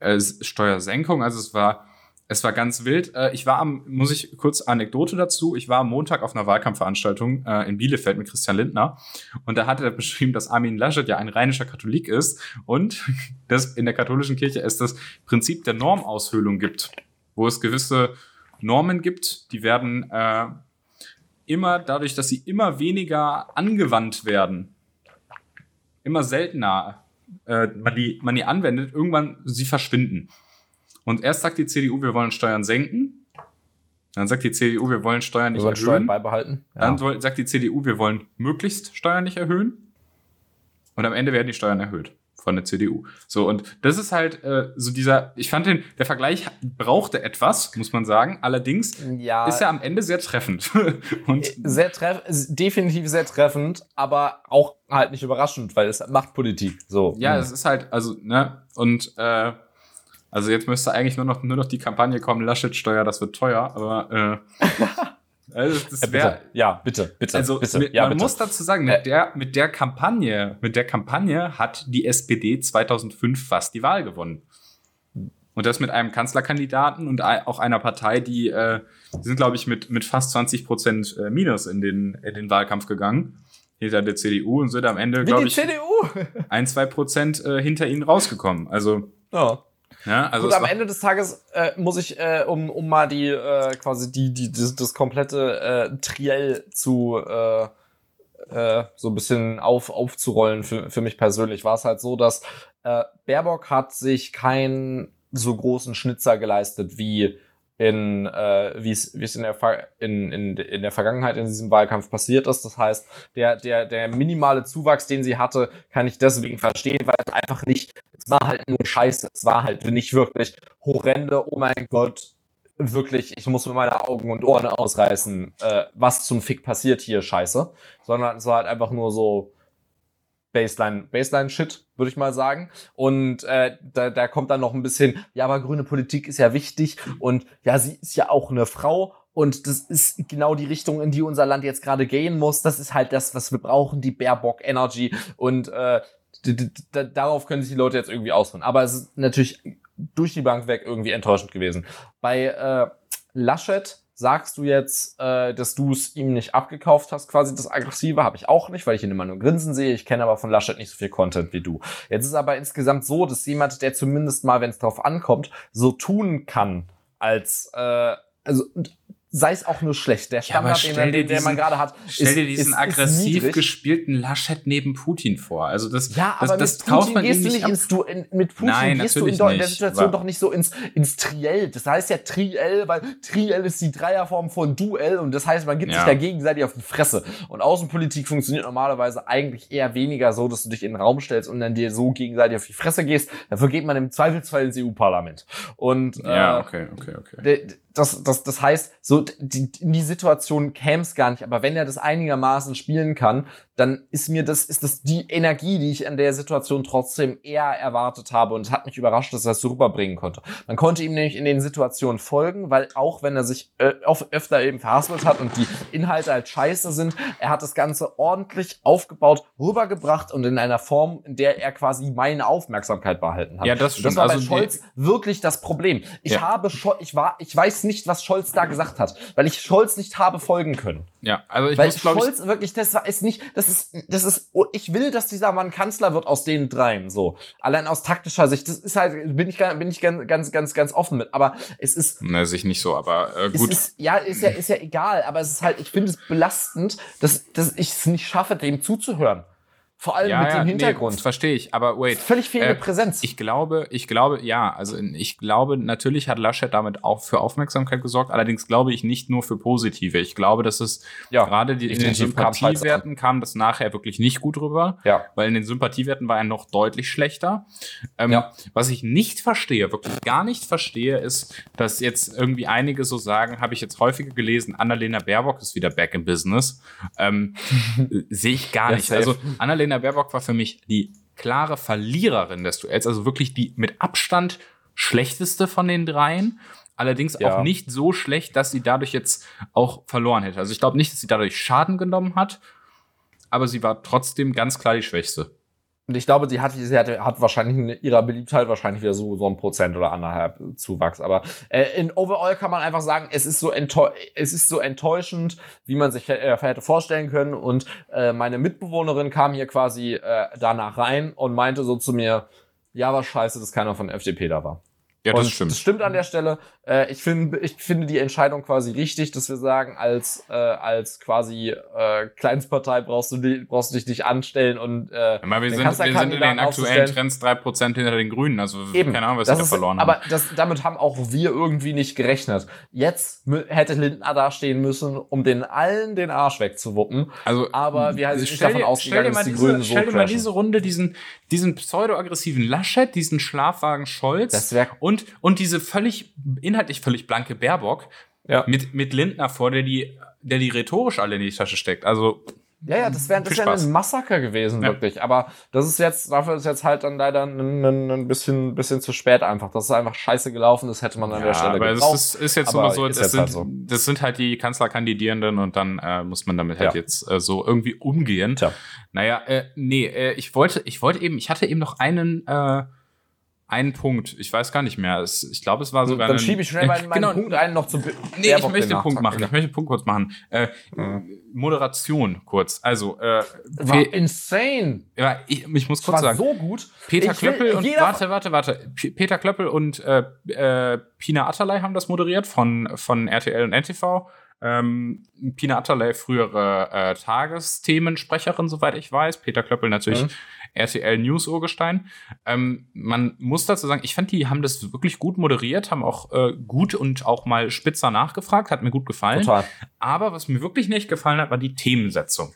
äh, Steuersenkung, also es war, es war ganz wild. Äh, ich war am, muss ich kurz Anekdote dazu, ich war am Montag auf einer Wahlkampfveranstaltung äh, in Bielefeld mit Christian Lindner und da hat er beschrieben, dass Armin Laschet ja ein rheinischer Katholik ist und dass in der katholischen Kirche es das Prinzip der Normaushöhlung gibt, wo es gewisse Normen gibt, die werden äh, immer dadurch, dass sie immer weniger angewandt werden, immer seltener äh, man, die, man die anwendet, irgendwann sie verschwinden. Und erst sagt die CDU, wir wollen Steuern senken. Dann sagt die CDU, wir wollen Steuern Wir nicht wollen Steuern erhöhen. beibehalten. Dann soll, sagt die CDU, wir wollen möglichst Steuern nicht erhöhen. Und am Ende werden die Steuern erhöht von der CDU. So, und das ist halt äh, so dieser, ich fand den, der Vergleich brauchte etwas, muss man sagen. Allerdings ja, ist er am Ende sehr treffend. und sehr treff definitiv sehr treffend, aber auch halt nicht überraschend, weil es macht Politik. So. ja, Hm. es ist halt, also, ne, und äh, also jetzt müsste eigentlich nur noch, nur noch die Kampagne kommen, Laschet-Steuer, das wird teuer, aber äh, also Ja, das bitte. wäre ja, bitte, bitte. Also bitte. mit, ja, man bitte. muss dazu sagen, mit Äh. der, mit der Kampagne, mit der Kampagne hat die SPD 2005 fast die Wahl gewonnen. Und das mit einem Kanzlerkandidaten und auch einer Partei, die, äh, die sind, glaube ich, mit, mit fast 20 Prozent äh, Minus in den, in den Wahlkampf gegangen. Hinter der CDU und sind am Ende, Wie glaube die ich, CDU. ein, zwei Prozent äh, hinter ihnen rausgekommen. Also, Ja. Ja, also Gut, am Ende des Tages äh, muss ich, äh, um, um mal die äh, quasi die, die, das, das komplette äh, Triell zu äh, äh, so ein bisschen auf, aufzurollen für, für mich persönlich, war es halt so, dass äh, Baerbock hat sich kein so großen Schnitzer geleistet wie in äh, wie es wie es in der in, in, in der Vergangenheit in diesem Wahlkampf passiert ist. Das heißt, der der der minimale Zuwachs, den sie hatte, kann ich deswegen verstehen, weil es einfach nicht es war halt nur Scheiße. Es war halt nicht wirklich horrende. Oh mein Gott, wirklich, ich muss mir meine Augen und Ohren ausreißen, äh, was zum Fick passiert hier, Scheiße, sondern es war halt einfach nur so Baseline, Baseline-Shit, würde ich mal sagen. Und äh, da, da kommt dann noch ein bisschen, ja, aber grüne Politik ist ja wichtig und ja, sie ist ja auch eine Frau und das ist genau die Richtung, in die unser Land jetzt gerade gehen muss. Das ist halt das, was wir brauchen, die Baerbock Energy und äh, darauf können sich die Leute jetzt irgendwie ausruhen. Aber es ist natürlich durch die Bank weg irgendwie enttäuschend gewesen. Bei äh, Laschet sagst du jetzt, äh, dass du es ihm nicht abgekauft hast, quasi das Aggressive, habe ich auch nicht, weil ich ihn immer nur grinsen sehe. Ich kenne aber von Laschet nicht so viel Content wie du. Jetzt ist aber insgesamt so, dass jemand, der zumindest mal, wenn es drauf ankommt, so tun kann, als äh, also sei es auch nur schlecht. Der Standard, ja, den, den, diesen, man gerade hat, stell ist, dir diesen ist, aggressiv ist gespielten Laschet neben Putin vor. Also das, ja, aber das, das Putin man gehst du nicht ins du in, mit Putin Nein, gehst du in, in, der Situation war. doch nicht so ins ins Triell. Das heißt ja Triell, weil Triell ist die Dreierform von Duell und das heißt, man gibt ja. sich da gegenseitig auf die Fresse. Und Außenpolitik funktioniert normalerweise eigentlich eher weniger so, dass du dich in den Raum stellst und dann dir so gegenseitig auf die Fresse gehst. Dafür geht man im Zweifelsfall ins EU-Parlament. Und ja, äh, okay, okay, okay das, das, das heißt, so die, in die Situation käme es gar nicht. Aber wenn er das einigermaßen spielen kann, dann ist mir das, ist das die Energie, die ich in der Situation trotzdem eher erwartet habe. Und es hat mich überrascht, dass er es so rüberbringen konnte. Man konnte ihm nämlich in den Situationen folgen, weil auch wenn er sich äh, öfter eben verhaspelt hat und die Inhalte halt scheiße sind, er hat das Ganze ordentlich aufgebaut, rübergebracht und in einer Form, in der er quasi meine Aufmerksamkeit behalten hat. Ja, das stimmt. Das war bei also Scholz wirklich das Problem. Ich ja. habe schon, ich war, ich weiß nicht, was Scholz da gesagt hat, weil ich Scholz nicht habe folgen können. Ja, also ich weil muss, Scholz ich, wirklich, das ist nicht, das ist, das ist, oh, ich will, dass dieser Mann Kanzler wird aus den dreien, so. Allein aus taktischer Sicht, das ist halt, bin ich, bin ich ganz, ganz, ganz, ganz offen mit, aber es ist. Ne, sich nicht so, aber äh, gut. Ist, ja, ist ja, ist ja egal, aber es ist halt, ich finde es belastend, dass, dass ich es nicht schaffe, dem zuzuhören. Vor allem ja, mit dem Hintergrund. Nee, verstehe ich, aber wait. Völlig fehlende äh, Präsenz. Ich glaube, ich glaube, ja, also ich glaube, natürlich hat Laschet damit auch für Aufmerksamkeit gesorgt, allerdings glaube ich nicht nur für positive. Ich glaube, dass es ja, gerade die, in den Sympathiewerten kam das nachher wirklich nicht gut rüber, ja. weil in den Sympathiewerten war er noch deutlich schlechter. Ähm, ja. Was ich nicht verstehe, wirklich gar nicht verstehe, ist, dass jetzt irgendwie einige so sagen, habe ich jetzt häufiger gelesen, Annalena Baerbock ist wieder back in business. Ähm, Sehe ich gar nicht. Also Annalena Annalena Baerbock war für mich die klare Verliererin des Duells, also wirklich die mit Abstand schlechteste von den dreien. Allerdings ja. auch nicht so schlecht, dass sie dadurch jetzt auch verloren hätte. Also ich glaube nicht, dass sie dadurch Schaden genommen hat, aber sie war trotzdem ganz klar die Schwächste. Und ich glaube, sie hat, sie hat, hat wahrscheinlich in ihrer Beliebtheit wahrscheinlich wieder so, so ein Prozent oder anderthalb Zuwachs. Aber äh, in overall kann man einfach sagen, es ist so, es ist so enttäuschend, wie man sich äh, hätte vorstellen können. Und äh, meine Mitbewohnerin kam hier quasi äh, danach rein und meinte so zu mir, ja, was scheiße, dass keiner von FDP da war. Ja, das und stimmt. Das stimmt an der Stelle. Äh, ich finde, ich finde die Entscheidung quasi richtig, dass wir sagen, als äh, als quasi äh, Kleinstpartei brauchst du die, brauchst du dich nicht anstellen und äh, ja, wir, sind, wir sind in den aktuellen Trends drei Prozent hinter den Grünen, also Eben. keine Ahnung, was wir da verloren haben. Aber das, damit haben auch wir irgendwie nicht gerechnet. Jetzt hätte Lindner da stehen müssen, um den allen den Arsch wegzuwuppen. Also, aber wir halt nicht davon ausgegangen, dass die diese, Grünen so Stell dir mal diese Runde, diesen diesen pseudo-aggressiven Laschet, diesen Schlafwagen Scholz das wär und und diese völlig inhaltlich völlig blanke Baerbock ja. mit, mit Lindner vor, der die, der die rhetorisch alle in die Tasche steckt. Also ja, ja, das wäre das wär ein Massaker gewesen, ja. wirklich. Aber das ist jetzt, dafür ist jetzt halt dann leider ein, ein, ein bisschen, bisschen zu spät einfach. Das ist einfach scheiße gelaufen, das hätte man an ja, der Stelle aber gebraucht. Es ist, ist jetzt aber so, das sind, halt so. das sind halt die Kanzlerkandidierenden und dann äh, muss man damit halt jetzt äh, so irgendwie umgehen. Tja. Naja, äh, nee, äh, ich wollte, ich wollte eben, ich hatte eben noch einen, äh, einen Punkt. Ich weiß gar nicht mehr. Es, ich glaube, es war sogar. Dann schiebe ich schnell meinen, meinen genau, Punkt ein noch zu. Nee, ich möchte den Punkt machen. Ich möchte den Punkt kurz machen. Äh, mhm. Moderation kurz. Also äh, war insane. Ja, ich, ich muss kurz war sagen. so gut. Peter ich Klöppel will, und warte, warte, warte. P Peter Klöppel und äh, äh, Pina Atalay haben das moderiert von von RTL und NTV. Ähm, Pina Atterley, frühere äh, Tagesthemensprecherin, soweit ich weiß. Peter Klöppel natürlich Mhm. RTL News Urgestein. Ähm, man muss dazu sagen, ich fand, die haben das wirklich gut moderiert, haben auch äh, gut und auch mal spitzer nachgefragt, hat mir gut gefallen. Total. Aber was mir wirklich nicht gefallen hat, war die Themensetzung.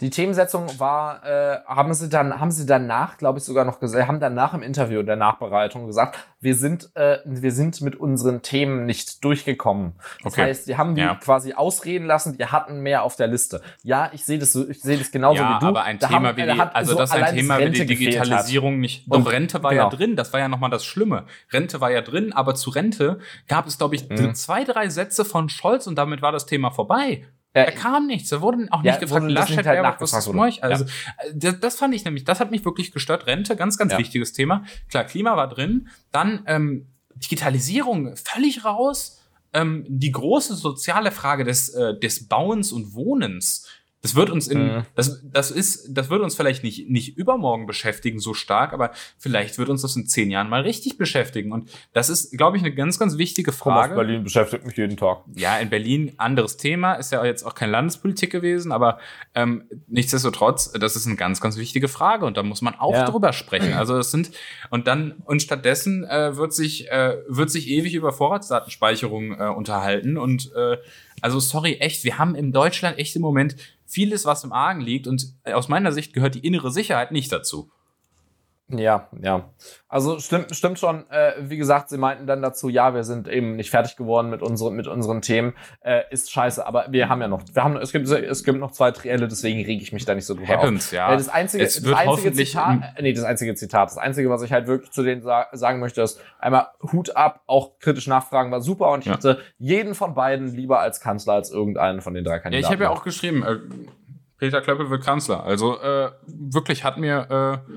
Die Themensetzung war, äh, haben sie dann, haben sie danach, glaube ich, sogar noch gesagt, haben danach im Interview in der Nachbereitung gesagt, wir sind, äh, wir sind mit unseren Themen nicht durchgekommen. Das Okay. heißt, die haben die Ja. quasi ausreden lassen, wir hatten mehr auf der Liste. Ja, ich sehe das so, ich sehe das genauso ja, wie du. aber ein Da Thema haben- wie die, also so das ist ein Thema wie die. Digitalisierung nicht. Und- Doch, Rente war ja genau. drin, das war ja nochmal das Schlimme. Rente war ja drin, aber zu Rente gab es, glaube ich, Mhm. zwei, drei Sätze von Scholz und damit war das Thema vorbei. Ja, Da kam nichts. Da wurde auch Ja, nicht gefragt, wurde das Laschet, halt Baerbock, was ist neu? Also, äh, das, das fand ich nämlich, das hat mich wirklich gestört. Rente, ganz, ganz Ja. wichtiges Thema. Klar, Klima war drin. Dann ähm, Digitalisierung völlig raus. Ähm, die große soziale Frage des, äh, des Bauens und Wohnens. Das wird uns in, Mhm. das, das ist, das wird uns vielleicht nicht, nicht übermorgen beschäftigen, so stark, aber vielleicht wird uns das in zehn Jahren mal richtig beschäftigen. Und das ist, glaube ich, eine ganz, ganz wichtige Komm Frage. Berlin beschäftigt mich jeden Tag. Ja, in Berlin anderes Thema, ist ja jetzt auch kein Landespolitik gewesen, aber ähm, nichtsdestotrotz, das ist eine ganz, ganz wichtige Frage und da muss man auch Ja. drüber sprechen. Also es sind und dann und stattdessen äh, wird sich äh, wird sich ewig über Vorratsdatenspeicherung äh, unterhalten und äh, also sorry, echt, wir haben in Deutschland echt im Moment vieles, was im Argen liegt und aus meiner Sicht gehört die innere Sicherheit nicht dazu. Ja, ja. Also stimmt, stimmt schon. Äh, wie gesagt, sie meinten dann dazu, ja, wir sind eben nicht fertig geworden mit unseren, mit unseren Themen. Äh, ist scheiße, aber wir haben ja noch, wir haben, es gibt, es gibt noch zwei Trielle, deswegen rege ich mich da nicht so drüber auf. Happens, ja. Äh, Das einzige, das einzige Zitat, äh, nee, das einzige Zitat, das einzige, was ich halt wirklich zu denen sa sagen möchte, ist einmal Hut ab, auch kritisch nachfragen war super und ich Ja. hätte jeden von beiden lieber als Kanzler als irgendeinen von den drei Ja, Kandidaten. ich habe ja auch geschrieben, äh, Peter Klöppel wird Kanzler. Also äh, wirklich hat mir äh,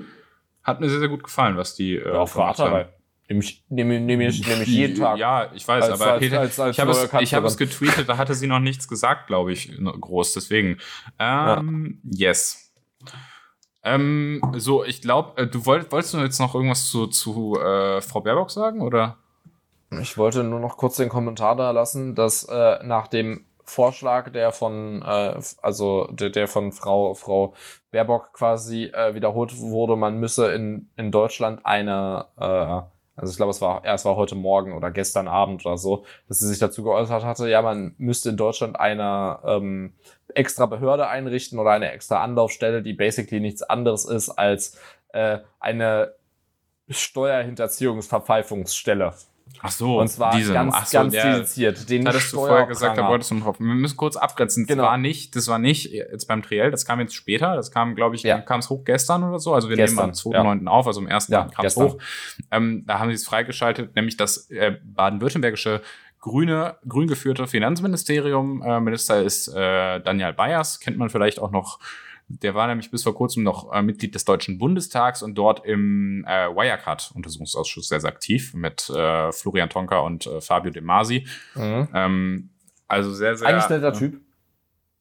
hat mir sehr sehr gut gefallen, was die äh, ja, auf gemacht haben. Vater, nehme ich, nehme, nehme ich, nehme ich jeden Tag. Ja, ich weiß, Als- aber als- Peter, als- als ich habe es, ich habe es getweetet, da hatte sie noch nichts gesagt, glaube ich, no- groß. Deswegen, ähm, yes. Ähm, so, ich glaube, äh, du wollt, wolltest du jetzt noch irgendwas zu, zu äh, Frau Baerbock sagen oder? Ich wollte nur noch kurz den Kommentar da lassen, dass äh, nach dem Vorschlag, der von, äh, also der, der von Frau, Frau Baerbock quasi äh, wiederholt wurde, man müsse in, in Deutschland eine, äh, also ich glaube, es war, ja, es war heute Morgen oder gestern Abend oder so, dass sie sich dazu geäußert hatte, ja, man müsste in Deutschland eine ähm, extra Behörde einrichten oder eine extra Anlaufstelle, die basically nichts anderes ist als äh, eine Steuerhinterziehungsverpfeifungsstelle. Ach so, Und zwar diese, ganz, ach so, ganz ja, dediziert. Den hattest du vorher gesagt, da wolltest du noch drauf. Wir müssen kurz abgrenzen. Genau. Das war nicht, das war nicht jetzt beim Triell, das kam jetzt später. Das kam, glaube ich, Ja. kam es hoch gestern oder so. Also wir Gestern, nehmen am 2.9. auf, also am 1. Ja, kam es hoch. Ähm, da haben sie es freigeschaltet, nämlich das äh, baden-württembergische grüne, grün geführte Finanzministerium. Äh, Minister ist äh, Daniel Bayers, kennt man vielleicht auch noch. Der war nämlich bis vor kurzem noch äh, Mitglied des Deutschen Bundestags und dort im äh, Wirecard-Untersuchungsausschuss sehr, sehr aktiv mit äh, Florian Tonka und äh, Fabio De Masi. Mhm. Ähm, also sehr, sehr. Eigentlich netter Typ.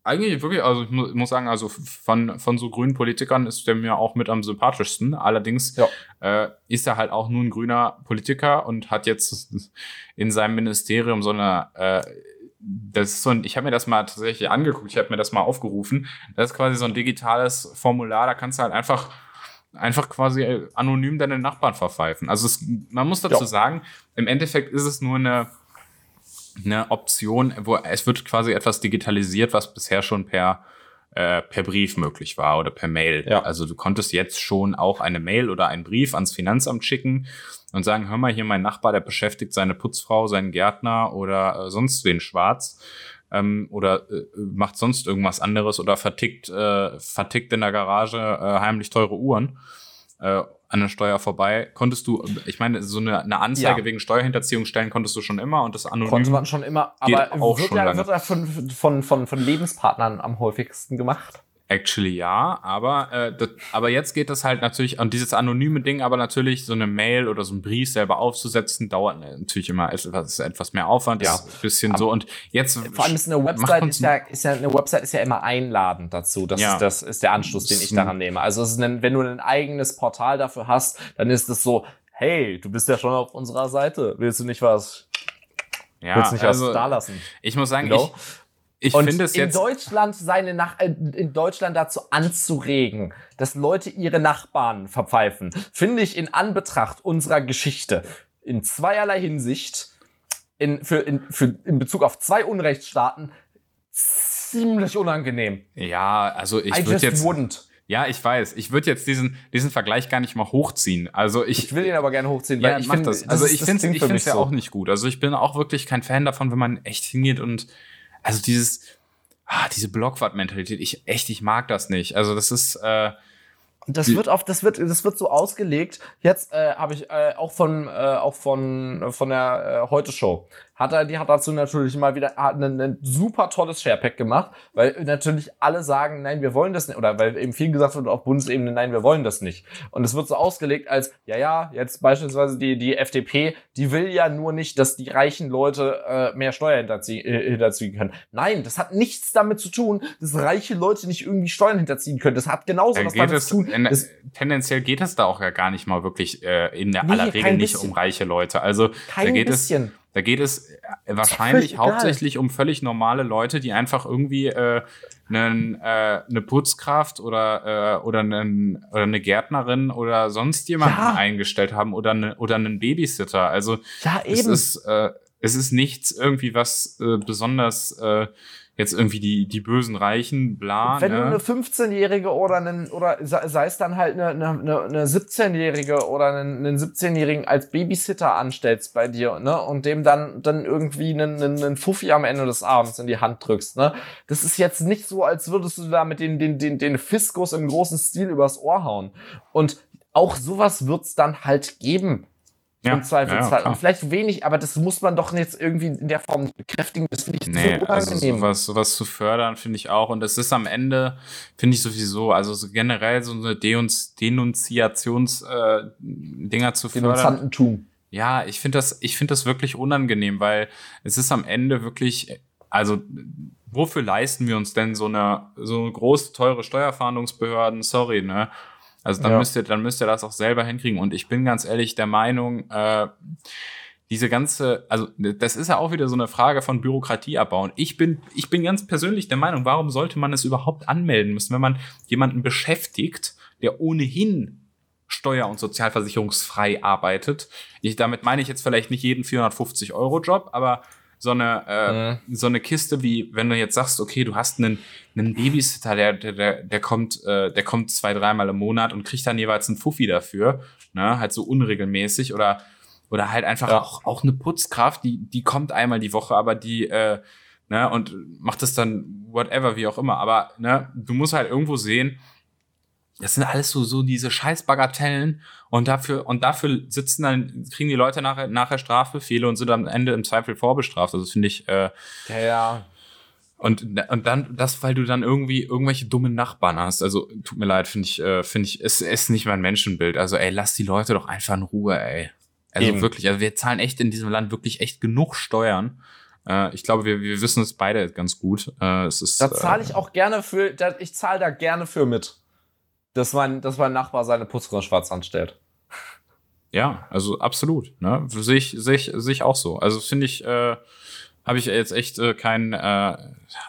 Eigentlich wirklich, also ich mu muss sagen, also von, von so grünen Politikern ist der mir auch mit am sympathischsten. Allerdings Ja. äh, ist er halt auch nur ein grüner Politiker und hat jetzt in seinem Ministerium so eine, äh, das ist so ein, ich habe mir das mal tatsächlich angeguckt, ich habe mir das mal aufgerufen. Das ist quasi so ein digitales Formular, da kannst du halt einfach einfach quasi äh, anonym deine Nachbarn verpfeifen. Also es, man muss dazu Ja. sagen, im Endeffekt ist es nur eine eine Option, wo es wird quasi etwas digitalisiert, was bisher schon per äh, per Brief möglich war oder per Mail. Ja. Also du konntest jetzt schon auch eine Mail oder einen Brief ans Finanzamt schicken und sagen, hör mal, hier mein Nachbar, der beschäftigt seine Putzfrau, seinen Gärtner oder äh, sonst wen schwarz ähm, oder äh, macht sonst irgendwas anderes oder vertickt, äh, vertickt in der Garage äh, heimlich teure Uhren äh, an der Steuer vorbei. Konntest du, ich meine, so eine, eine Anzeige Ja. wegen Steuerhinterziehung stellen konntest du schon immer und das anonym. Konnte man schon immer, aber wird schon er, lange. wird er von, von, von, von Lebenspartnern am häufigsten gemacht? Actually ja, aber, äh, das, aber jetzt geht das halt natürlich an dieses anonyme Ding, aber natürlich so eine Mail oder so ein Brief selber aufzusetzen, dauert natürlich immer etwas, etwas mehr Aufwand, Ja. ist ein bisschen so und jetzt Vor allem ist eine Website ist ja, ist ja eine Website ist ja immer einladend dazu. Das, Ja. ist, das ist der Anschluss, den ich daran nehme. Also ein, wenn du ein eigenes Portal dafür hast, dann ist es so, hey, du bist ja schon auf unserer Seite. Willst du nicht was Ja, Willst nicht also, was da lassen. ich muss sagen, Genau. ich, ich Und finde es in jetzt. Deutschland seine Nach äh, in Deutschland dazu anzuregen, dass Leute ihre Nachbarn verpfeifen, finde ich in Anbetracht unserer Geschichte in zweierlei Hinsicht in, für, in, für, in Bezug auf zwei Unrechtsstaaten ziemlich unangenehm. Ja, also ich würde jetzt. wouldn't. Ja, ich weiß. Ich würde jetzt diesen, diesen Vergleich gar nicht mal hochziehen. Also ich. Ich will ihn aber gerne hochziehen, ja, weil ich mach finde, das. Also ich das ich für finde mich es ja so. auch nicht gut. Also ich bin auch wirklich kein Fan davon, wenn man echt hingeht und also dieses ah, diese Blockwart-Mentalität. Ich echt, ich mag das nicht. Also das ist äh, das wird auf, das wird, das wird so ausgelegt. Jetzt äh, habe ich äh, auch von, äh, auch von, äh, von der äh, Heute Show. Hat er, die hat dazu natürlich mal wieder ein, ein super tolles Sharepack gemacht, weil natürlich alle sagen, nein, wir wollen das nicht, oder weil eben viel gesagt wird auf Bundesebene, nein, wir wollen das nicht. Und es wird so ausgelegt als, ja, ja, jetzt beispielsweise die, die FDP, die will ja nur nicht, dass die reichen Leute äh, mehr Steuer hinterziehen, äh, hinterziehen können. Nein, das hat nichts damit zu tun, dass reiche Leute nicht irgendwie Steuern hinterziehen können. Das hat genauso Dann was geht damit es, zu tun. in, Das, tendenziell geht es da auch ja gar nicht mal wirklich äh, in der Nee, aller Regel nicht bisschen. um reiche Leute. Also da kein geht es, bisschen. Da geht es äh, wahrscheinlich hauptsächlich um völlig normale Leute, die einfach irgendwie äh, einen, äh, eine Putzkraft oder äh, oder, einen, oder eine Gärtnerin oder sonst jemanden Ja. eingestellt haben oder eine, oder einen Babysitter. Also Ja, es ist äh, es ist nichts irgendwie was äh, besonders äh, jetzt irgendwie die die bösen Reichen bla. Wenn ne? du eine 15-Jährige oder einen, oder sei es dann halt eine, eine, eine eine 17-Jährige oder einen, einen 17-Jährigen als Babysitter anstellst bei dir, ne, und dem dann, dann irgendwie einen, einen, einen Fuffi am Ende des Abends in die Hand drückst, ne, das ist jetzt nicht so, als würdest du da mit den, den, den, den Fiskus im großen Stil übers Ohr hauen. Und auch sowas wird's dann halt geben. Ja, Im Zweifelsfall. ja, und vielleicht wenig, aber das muss man doch jetzt irgendwie in der Form bekräftigen. Das finde ich Nee, so also unangenehm. sowas, sowas zu fördern, finde ich auch. Und es ist am Ende, finde ich sowieso, also so generell so eine Deunz Denunziations-Dinger äh, zu fördern. Denunzantentum. Ja, ich finde das, ich finde das wirklich unangenehm, weil es ist am Ende wirklich, also wofür leisten wir uns denn so eine so eine große teure Steuerfahndungsbehörden? Sorry, ne? Also dann Ja. müsst ihr, dann müsst ihr das auch selber hinkriegen. Und ich bin ganz ehrlich der Meinung, äh, diese ganze, also das ist ja auch wieder so eine Frage von Bürokratie abbauen. Ich bin, ich bin ganz persönlich der Meinung, warum sollte man es überhaupt anmelden müssen, wenn man jemanden beschäftigt, der ohnehin steuer- und sozialversicherungsfrei arbeitet. Ich, damit meine ich jetzt vielleicht nicht jeden 450-Euro-Job, aber so eine, äh, so eine Kiste wie, wenn du jetzt sagst, okay, du hast einen, einen Babysitter, der, der, der, der kommt, äh, der kommt zwei, dreimal im Monat und kriegt dann jeweils einen Fuffi dafür, ne, halt so unregelmäßig oder, oder halt einfach Ja. auch, auch eine Putzkraft, die, die kommt einmal die Woche, aber die, äh, ne, und macht es dann whatever, wie auch immer. Aber, ne, du musst halt irgendwo sehen, das sind alles so, so diese scheiß Bagatellen und dafür, und dafür sitzen dann, kriegen die Leute nachher, nachher Strafbefehle und sind am Ende im Zweifel vorbestraft. Also das finde ich, äh, Ja, ja. und, und dann, das, weil du dann irgendwie irgendwelche dummen Nachbarn hast. Also, tut mir leid, finde ich, äh, finde ich, es ist nicht mein Menschenbild. Also, ey, lass die Leute doch einfach in Ruhe, ey. Also Eben. wirklich, also wir zahlen echt in diesem Land wirklich echt genug Steuern. Äh, ich glaube, wir, wir wissen es beide ganz gut. Äh, es ist, Da zahle ich auch gerne für, da, ich zahle da gerne für mit. Dass mein, dass mein Nachbar seine Putzfrau schwarz anstellt. Ja, also absolut. Ne? Sehe ich, sehe ich, sehe ich auch so. Also finde ich, äh, habe ich jetzt echt äh, kein, äh,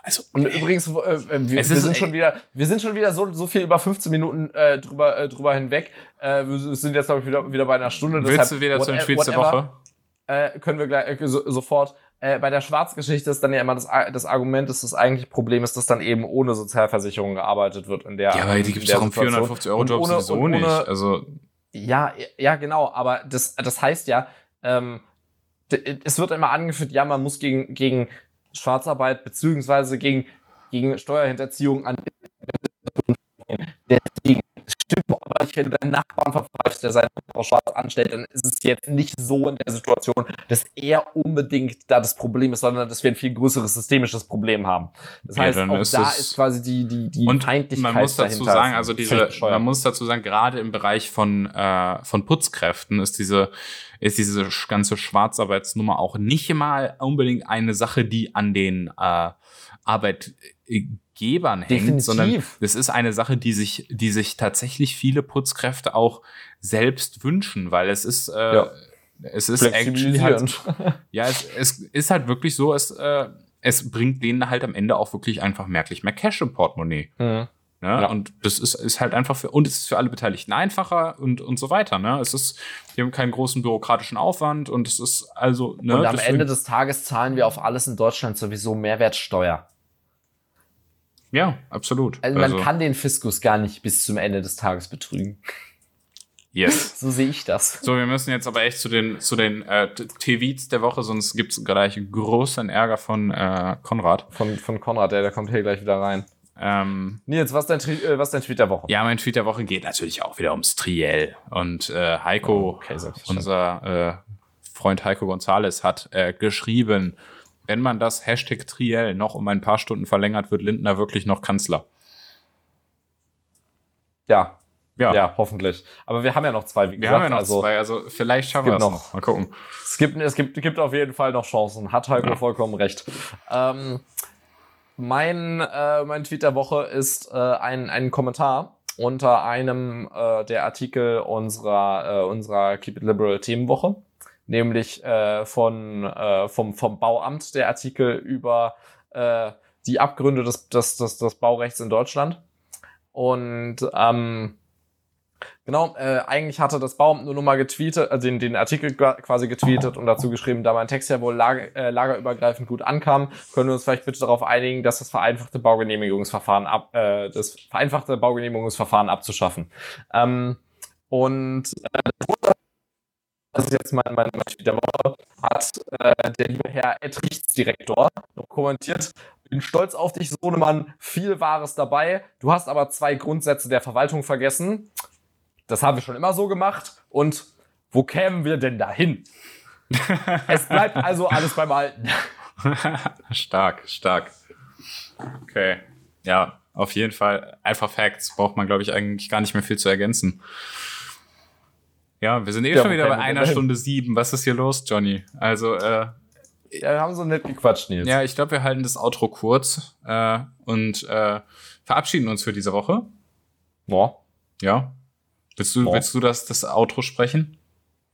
also Und übrigens, äh, äh, wir, wir sind schon wieder, wir sind schon wieder so, so viel über 15 Minuten äh, drüber, äh, drüber hinweg. Äh, wir sind jetzt, glaube ich, wieder, wieder bei einer Stunde. willst du wieder zu den whate- Tweets der whatever. Woche? äh, können wir gleich äh, so, sofort. Äh, bei der Schwarzgeschichte ist dann ja immer das, das Argument, dass das eigentliche Problem ist, dass dann eben ohne Sozialversicherung gearbeitet wird in der Ja, aber die in gibt's der doch im Situation. 450-Euro-Job Und ohne- sowieso und nicht. ohne- Also, Ja, ja, genau, aber das, das heißt ja, ähm, es wird immer angeführt, ja, man muss gegen, gegen Schwarzarbeit beziehungsweise gegen, gegen Steuerhinterziehung an nicht, wenn du deinen Nachbarn verpfeifst, der seine Frau schwarz anstellt, dann ist es jetzt nicht so in der Situation, dass er unbedingt da das Problem ist, sondern dass wir ein viel größeres systemisches Problem haben. Das Ja, heißt, auch ist da ist quasi die, die, die und Feindlichkeit man muss dazu sagen, also diese, man muss dazu sagen, gerade im Bereich von, äh, von Putzkräften ist diese, ist diese ganze Schwarzarbeitsnummer auch nicht mal unbedingt eine Sache, die an den äh, Arbeitgebern hängt, sondern das ist eine Sache, die sich, die sich tatsächlich viele Putzkräfte auch selbst wünschen, weil es ist, äh, Ja. es ist actually halt, ja, es, es ist halt wirklich so, es, äh, es bringt denen halt am Ende auch wirklich einfach merklich mehr Cash im Portemonnaie. Mhm. Ne? Ja. Und das ist, ist halt einfach für, und es ist für alle Beteiligten einfacher und, und so weiter. Ne? Es ist, wir haben keinen großen bürokratischen Aufwand und es ist also, ne, Und am deswegen- Ende des Tages zahlen wir auf alles in Deutschland sowieso Mehrwertsteuer. Ja, absolut. Also man kann den Fiskus gar nicht bis zum Ende des Tages betrügen. yes. So sehe ich das. So, wir müssen jetzt aber echt zu den, zu den äh, TVs der Woche, sonst gibt's gleich großen Ärger von äh, Konrad. Von, von Konrad, der, der kommt hier gleich wieder rein. Ähm, Nils, was ist dein, äh, was dein Tweet der Woche? ja, mein Tweet der Woche geht natürlich auch wieder ums Triell. Und äh, Heiko, Okay, selbstverständlich. unser äh, Freund Heiko Gonzales, hat äh, geschrieben, wenn man das Hashtag Triell noch um ein paar Stunden verlängert, wird Lindner wirklich noch Kanzler. Ja, Ja, ja, hoffentlich. Aber wir haben ja noch zwei, wir gesagt. haben ja noch also, zwei, also vielleicht schaffen wir es noch. noch. Mal gucken. Es gibt, es gibt, gibt auf jeden Fall noch Chancen. Hat Heiko Ja. vollkommen recht. Ähm, mein, äh, mein Tweet der Woche ist äh, ein, ein Kommentar unter einem äh, der Artikel unserer, äh, unserer Keep It Liberal Themenwoche, nämlich äh, von, äh, vom, vom Bauamt der Artikel über äh, die Abgründe des, des, des, des Baurechts in Deutschland. Und ähm, Genau, äh, eigentlich hatte das Bauamt nur noch mal getweetet, also den, den Artikel quasi getweetet und dazu geschrieben, da mein Text ja wohl lager, äh, lagerübergreifend gut ankam, können wir uns vielleicht bitte darauf einigen, dass das vereinfachte Baugenehmigungsverfahren ab, äh, das vereinfachte Baugenehmigungsverfahren abzuschaffen. Ähm, und äh, das ist jetzt mein, mein, mein Tweet der Woche, hat äh, der liebe Herr Ettrichtsdirektor noch kommentiert, bin stolz auf dich, Sohnemann, viel Wahres dabei. Du hast aber zwei Grundsätze der Verwaltung vergessen. Das haben wir schon immer so gemacht. Und wo kämen wir denn dahin? es bleibt also alles beim Alten. stark, stark. Okay. Ja, auf jeden Fall. Einfach Facts. Braucht man, glaube ich, eigentlich gar nicht mehr viel zu ergänzen. Ja, wir sind eh Ja, schon wieder bei einer? Stunde sieben. Was ist hier los, Johnny? Also, äh, Ja, wir haben so nett gequatscht, Nils. ja, ich glaube, wir halten das Outro kurz äh, und äh, verabschieden uns für diese Woche. Ja. Ja. Willst du, willst du das, das Outro sprechen?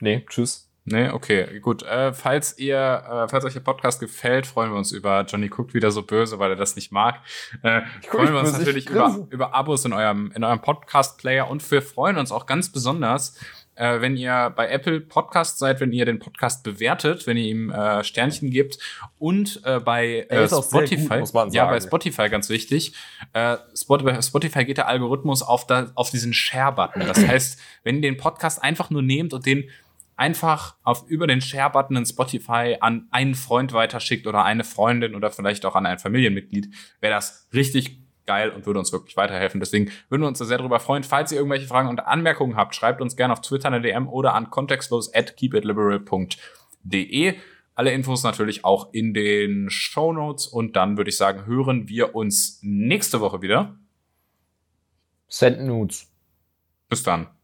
Nee, tschüss. Nee, okay, gut. Äh, falls ihr, äh, falls euch der Podcast gefällt, freuen wir uns über Johnny guckt wieder so böse, weil er das nicht mag. Äh, freuen wir uns natürlich über, über Abos in eurem, in eurem Podcast-Player und wir freuen uns auch ganz besonders, äh, wenn ihr bei Apple Podcast seid, wenn ihr den Podcast bewertet, wenn ihr ihm äh, Sternchen gebt und äh, bei äh, Spotify, gut, ja, bei. Spotify ganz wichtig. Äh, Spotify, Spotify geht der Algorithmus auf, da, auf diesen Share-Button. Das heißt, wenn ihr den Podcast einfach nur nehmt und den einfach auf über den Share-Button in Spotify an einen Freund weiterschickt oder eine Freundin oder vielleicht auch an ein Familienmitglied, wäre das richtig geil und würde uns wirklich weiterhelfen. Deswegen würden wir uns da sehr darüber freuen. Falls ihr irgendwelche Fragen und Anmerkungen habt, schreibt uns gerne auf Twitter eine DM oder an kontextlos at keepitliberal.de. Alle Infos natürlich auch in den Show Notes und dann würde ich sagen, hören wir uns nächste Woche wieder. Send Nudes. Bis dann.